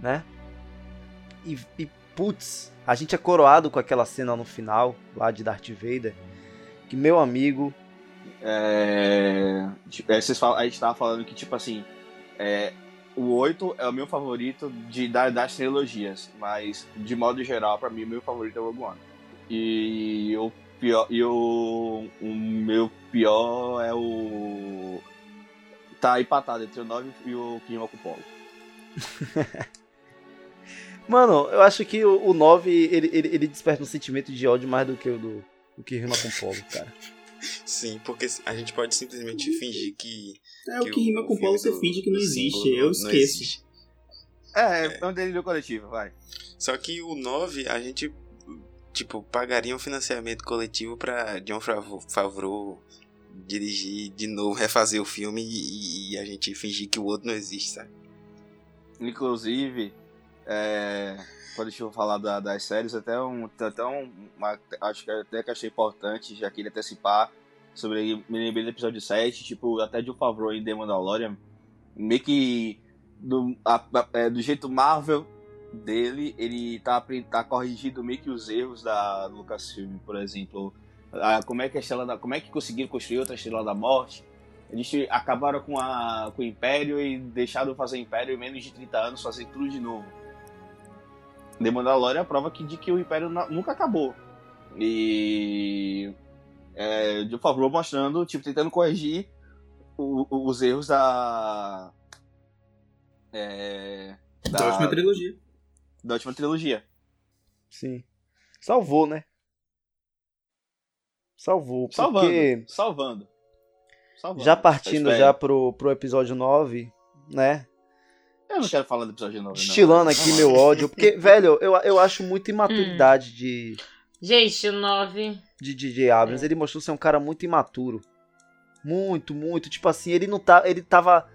né? E, e putz, a gente é coroado com aquela cena no final, lá de Darth Vader, que meu amigo, É, tipo, é, vocês falam- a gente tava falando que, tipo assim, é, o 8 é o meu favorito de, da- das trilogias, mas de modo geral, pra mim, o meu favorito é o Rogue One. E o pior, e o, o meu pior é o. Tá empatado entre o 9 e o Kim Polo. Mano, eu acho que o, o 9 ele, ele, ele desperta um sentimento de ódio mais do que o do, do que rima com polo, cara. Sim, porque a gente pode simplesmente fingir que. É o que rima com Paulo, você finge que não existe. Eu não esqueço. existe. É, é um delírio coletivo, vai. Só que o 9, a gente, tipo, pagaria um financiamento coletivo pra John Favreau, Favreau dirigir de novo, refazer o filme e, e a gente fingir que o outro não existe, sabe? Inclusive, é, quando deixa eu falar da- das séries, até um, até um, uma, acho que até que achei importante, já queria antecipar sobre, me lembrei do episódio 7, tipo, até de um Favreau em The Mandalorian, meio que do, a- a- é, do jeito Marvel dele, ele tá, tá corrigindo meio que os erros da Lucasfilm, por exemplo, a- como é que a estrela da, como é que conseguiram construir outra estrela da morte, eles acabaram com, a, com o Império e deixaram fazer Império em menos de 30 anos, fazer tudo de novo. The Mandalorian é a prova que, de que o Império na- nunca acabou. E. É, de favor, mostrando, tipo, tentando corrigir o- o- os erros da. É, Da última trilogia. da última trilogia. Sim. Salvou, né? Salvou, porque Salvando. Salvando. Salvando. já partindo já pro, pro episódio 9, né? Eu não quero falar do episódio 9, não. Estilando aqui Vamos meu lá. ódio, porque, velho, eu, eu acho muita imaturidade de, Gente, o 9. de DJ Abrams. Ele mostrou ser um cara muito imaturo. Muito, muito. Tipo assim, ele não tá. Ele tava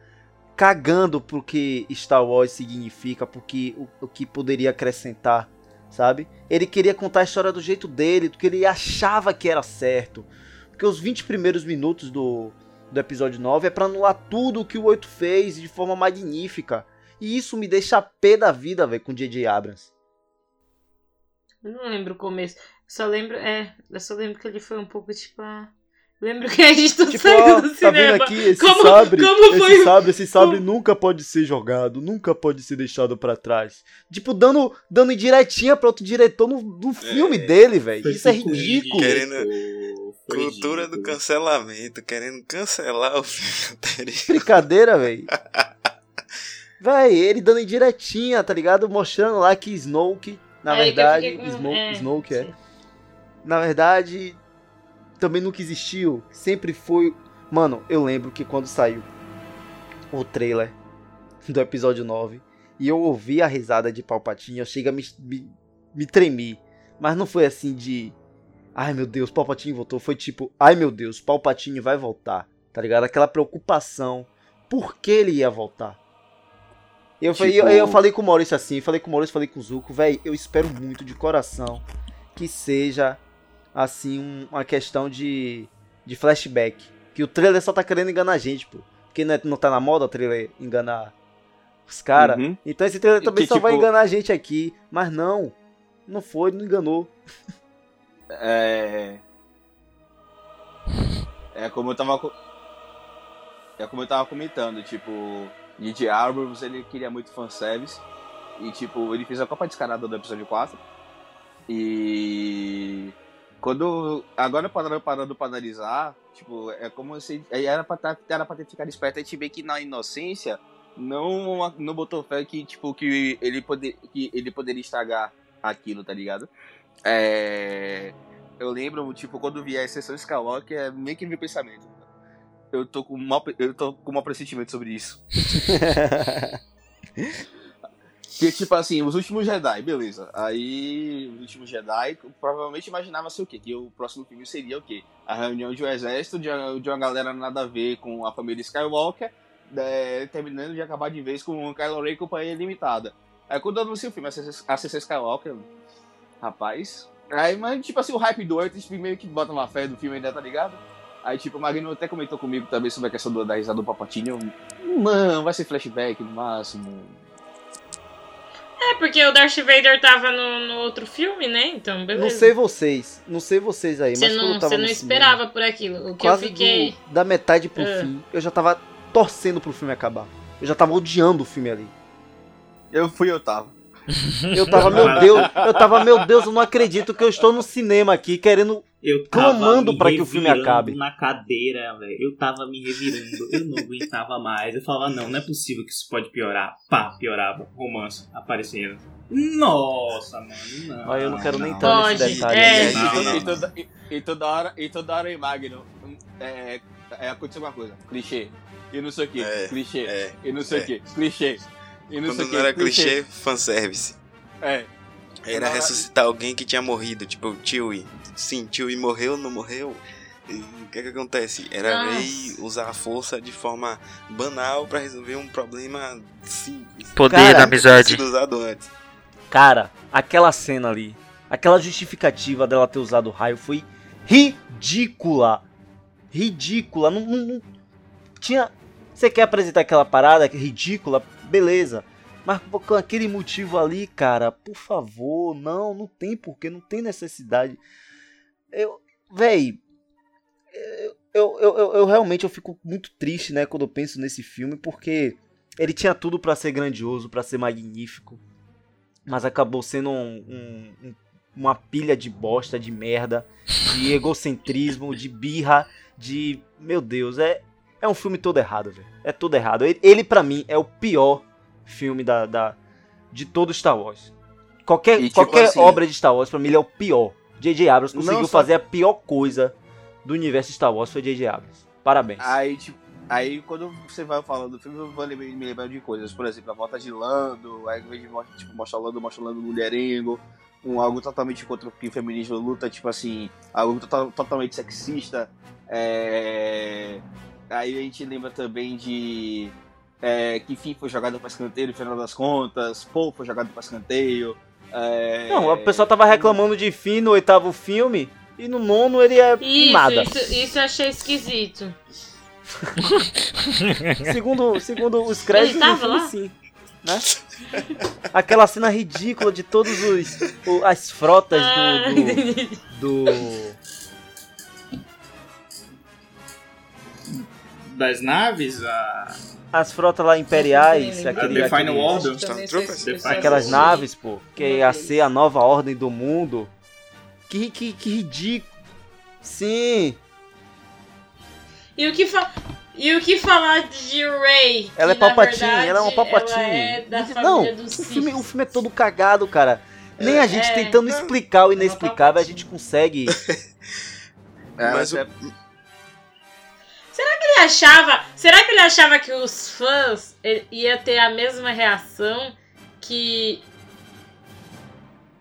cagando pro que Star Wars significa, pro que, o, o que poderia acrescentar, sabe? Ele queria contar a história do jeito dele, do que ele achava que era certo. Porque os 20 primeiros minutos do, do episódio 9 é pra anular tudo o que o 8 fez de forma magnífica. E isso me deixa pé da vida, velho, com J.J. Abrams. Eu não lembro o começo. Só lembro. É, eu só lembro que ele foi um pouco tipo. Ah, lembro que a gente tá Tipo, saindo ó, do tá vendo cinema. aqui esse Como- sabre? como foi esse o- sabre, esse sabre como- nunca pode ser jogado, nunca pode ser deixado pra trás. Tipo, dando, dando indiretinha pra outro diretor no, no filme dele, velho. Isso é ridículo. Querendo- Foi Cultura do cancelamento, querendo cancelar o filme anterior. Brincadeira, velho. Véi, ele dando indiretinha, tá ligado? Mostrando lá que Snoke, na É, verdade, com- Smoke, é, Snoke é. sim. Na verdade, também nunca existiu. Sempre foi. Mano, eu lembro que quando saiu o trailer do episódio 9 e eu ouvi a risada de Palpatine, eu chega a me, me, me tremi. Mas não foi assim de. Ai meu Deus, Palpatine voltou. Foi tipo, ai meu Deus, Palpatine vai voltar. Tá ligado? Aquela preocupação. Por que ele ia voltar? Eu, falei, Tipo- eu, eu falei com o Maurício assim, falei com o Maurício, falei com o Zuko, velho, eu espero muito de coração que seja assim um- uma questão de, de flashback. Que o trailer só tá querendo enganar a gente, pô. Porque não, é- não tá na moda o trailer enganar os caras. Uhum. Então esse trailer também Que, só vai tipo- enganar a gente aqui. Mas não. Não foi, não enganou. É. É como eu tava. É como eu tava comentando, tipo, DJ Abrams ele queria muito fanservice. E tipo, ele fez a Copa Descarada do episódio 4. E. Quando. Agora parando, parando pra analisar, tipo, é como se. Era pra, tá, era pra ter ficado esperto, a gente vê que na inocência não, não botou fé que, tipo, que ele, poder, que ele poderia estragar aquilo, tá ligado? É. Eu lembro, tipo, quando vi a exceção Skywalker, é meio que meu pensamento. Eu tô com mau, eu tô com mau pressentimento sobre isso. Porque, tipo assim, os últimos Jedi, beleza. Aí, os últimos Jedi, provavelmente imaginava ser o quê? Que o próximo filme seria o quê? A reunião de um exército, de, uma- de uma galera nada a ver com a família Skywalker, é, terminando de acabar de vez com o Kylo Ren e companhia limitada. Aí quando eu anunciei o filme, a CC Skywalker, rapaz. Aí, mas, tipo assim, o hype do antes meio que bota uma fé do filme ainda, tá ligado? Aí, tipo, o Magno até comentou comigo também sobre a questão do, da risada do Papatinho. Eu, Mano, vai ser flashback no máximo. É, porque o Darth Vader tava no, no outro filme, né? Então, beleza. Não sei vocês. Não sei vocês aí, Você mas não, você não esperava cinema, por aquilo. O que quase eu fiquei. do- da metade pro É. fim, eu já tava torcendo pro filme acabar. Eu já tava odiando o filme ali. Eu fui, eu tava. Eu tava, meu Deus, eu tava, meu Deus, eu não acredito que eu estou no cinema aqui querendo. Eu Clamando pra que o filme revirando acabe. na cadeira, velho. Eu tava me revirando. Eu não aguentava mais. Eu falava, não, não é possível que isso pode piorar. Pá, piorava. Romance aparecendo. Nossa, mano, não. Eu não quero nem não. entrar nesse detalhe. é. E, Não, não, e toda, e, e toda hora, e toda hora em Magno, é, é, aconteceu uma coisa, clichê, e não sei o que, É, clichê, É. e não sei é. o que, clichê, e não Quando não era clichê, fanservice. É, Era ressuscitar alguém que tinha morrido, tipo o Chewie. Sim, Chewie morreu, não morreu. E o que que acontece? Era Nossa. Rey usar a força de forma banal pra resolver um problema simples. Poder Cara, da amizade. Sido usado antes. Cara, aquela cena ali, aquela justificativa dela ter usado o raio foi ridícula. Ridícula. Não, não- não- tinha. Você quer apresentar aquela parada que é ridícula? Beleza. Mas com aquele motivo ali, cara, por favor, não, não tem porquê, não tem necessidade. Eu, véi, eu, eu, eu, eu realmente eu fico muito triste, né, quando eu penso nesse filme, porque ele tinha tudo pra ser grandioso, pra ser magnífico mas acabou sendo um- um- uma pilha de bosta, de merda, de egocentrismo, de birra, de. Meu Deus, é, é um filme todo errado, velho. É todo errado. Ele, ele para mim, é o pior filme da, da- de todo Star Wars. Qualquer, E, tipo qualquer assim- obra de Star Wars, pra mim, ele é o pior. J.J. Abrams conseguiu só- fazer a pior coisa do universo Star Wars, foi J.J. Abrams. Parabéns. aí tipo, aí quando você vai falando do filme, eu vou lembrar- me lembrando de coisas, por exemplo, a volta de Lando, aí ao invés de tipo, mostrar Lando, mostra Lando mulherengo, um, algo totalmente contra o que o feminismo luta, tipo assim, algo total- totalmente sexista, é... aí a gente lembra também de é, que fim foi jogado para escanteio no final das contas, Paul foi jogado para escanteio. É... Não, o pessoal tava reclamando de fim no oitavo filme, e no nono ele é Isso, nada. isso, isso eu achei esquisito. Segundo, segundo os créditos Ele do tava filme, lá? sim. Né? Aquela cena ridícula de todos os o- as frotas Ah, do, entendi. do, do- Das naves, a... as frotas lá imperiais, aquele, The Final Order. Foi aquelas naves, pô, que ia ser a nova ordem do mundo. Que que, que ridículo. Sim, E o que fa... E o que falar de Ray? Ela que, é Palpatine, verdade, ela é uma Palpatine. Ela é Não, o filme, o filme é todo cagado, cara. Nem a gente É. tentando explicar o uma inexplicável, a gente consegue. É, Mas o- é- Ele achava... Será que ele achava que os fãs ia ter a mesma reação que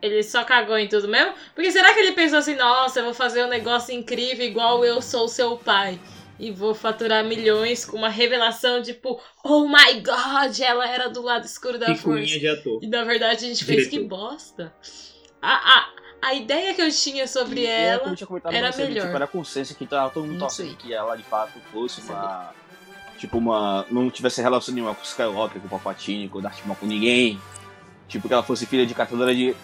ele só cagou em tudo mesmo? Porque será que ele pensou assim, nossa, eu vou fazer um negócio incrível igual eu sou seu pai? E vou faturar milhões com uma revelação tipo, oh my god, ela era do lado escuro da força. E na verdade a gente fez que Diretor. bosta. A, a, a ideia que eu tinha sobre E é ela. eu tinha comentado era cedo, melhor. Tipo, era consenso que tava todo mundo torcendo que ela de fato fosse uma. Tipo, uma. Não tivesse relação nenhuma com o Skywalker, com o Palpatine, com o Darth Maul, com ninguém. Tipo, que ela fosse filha de catadora de.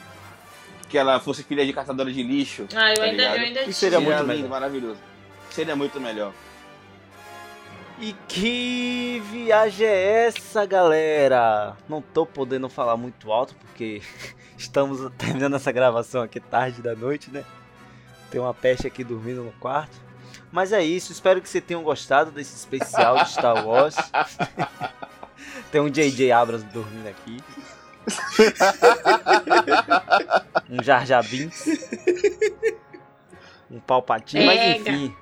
Que ela fosse filha de catadora de lixo. Ah, eu tá ainda, ligado? eu ainda Isso seria tinha. muito lindo, melhor. maravilhoso. Seria muito melhor. E que viagem é essa, galera? Não tô podendo falar muito alto porque estamos terminando essa gravação aqui tarde da noite, né? Tem uma peste aqui dormindo no quarto. Mas é isso, espero que vocês tenham gostado desse especial de Star Wars. Tem um J.J. Abrams dormindo aqui. um Jar Jar Binks. Um Palpatine, mas enfim.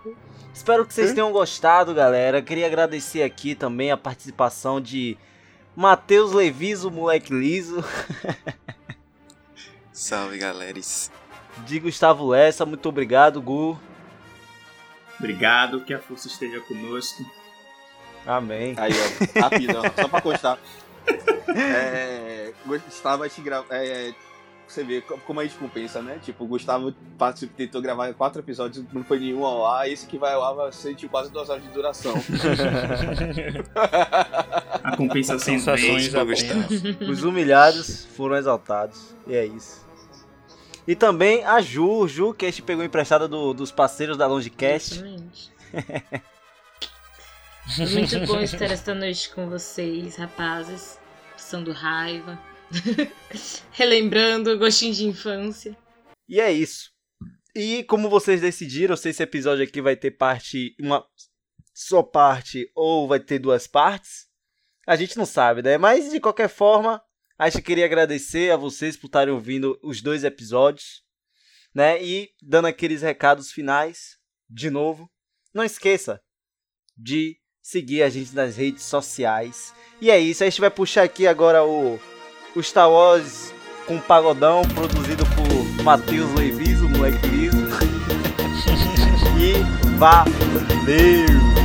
Espero que vocês tenham gostado, galera. Queria agradecer aqui também a participação de Matheus Levis, o moleque liso, Salve, galeres. de Gustavo Lessa. Muito obrigado, Gu. Obrigado, que a força esteja conosco. Amém. Aí, ó, rapidão, só pra constar. É, Gustavo te gra... é, você vê co- como a gente compensa, né? Tipo, o Gustavo participou- tentou gravar quatro episódios, não foi nenhum ao ar, esse que vai ao ar vai ser tipo, quase duas horas de duração. A compensação Sensações vem. apenas. Os humilhados foram exaltados. E é isso. E também a Ju, Ju, que a gente pegou emprestada do- dos parceiros da Longecast. Exatamente. Muito bom estar esta noite com vocês, rapazes. Passando raiva. Relembrando o gostinho de infância. E é isso. E como vocês decidiram, se esse episódio aqui vai ter parte, uma só parte ou vai ter duas partes, a gente não sabe, né? Mas de qualquer forma, a gente queria agradecer a vocês por estarem ouvindo os dois episódios, né? E dando aqueles recados finais, de novo, não esqueça de seguir a gente nas redes sociais. E é isso, a gente vai puxar aqui agora o, o Star Wars com pagodão, produzido por Matheus Levis, o moleque liso. e valeu!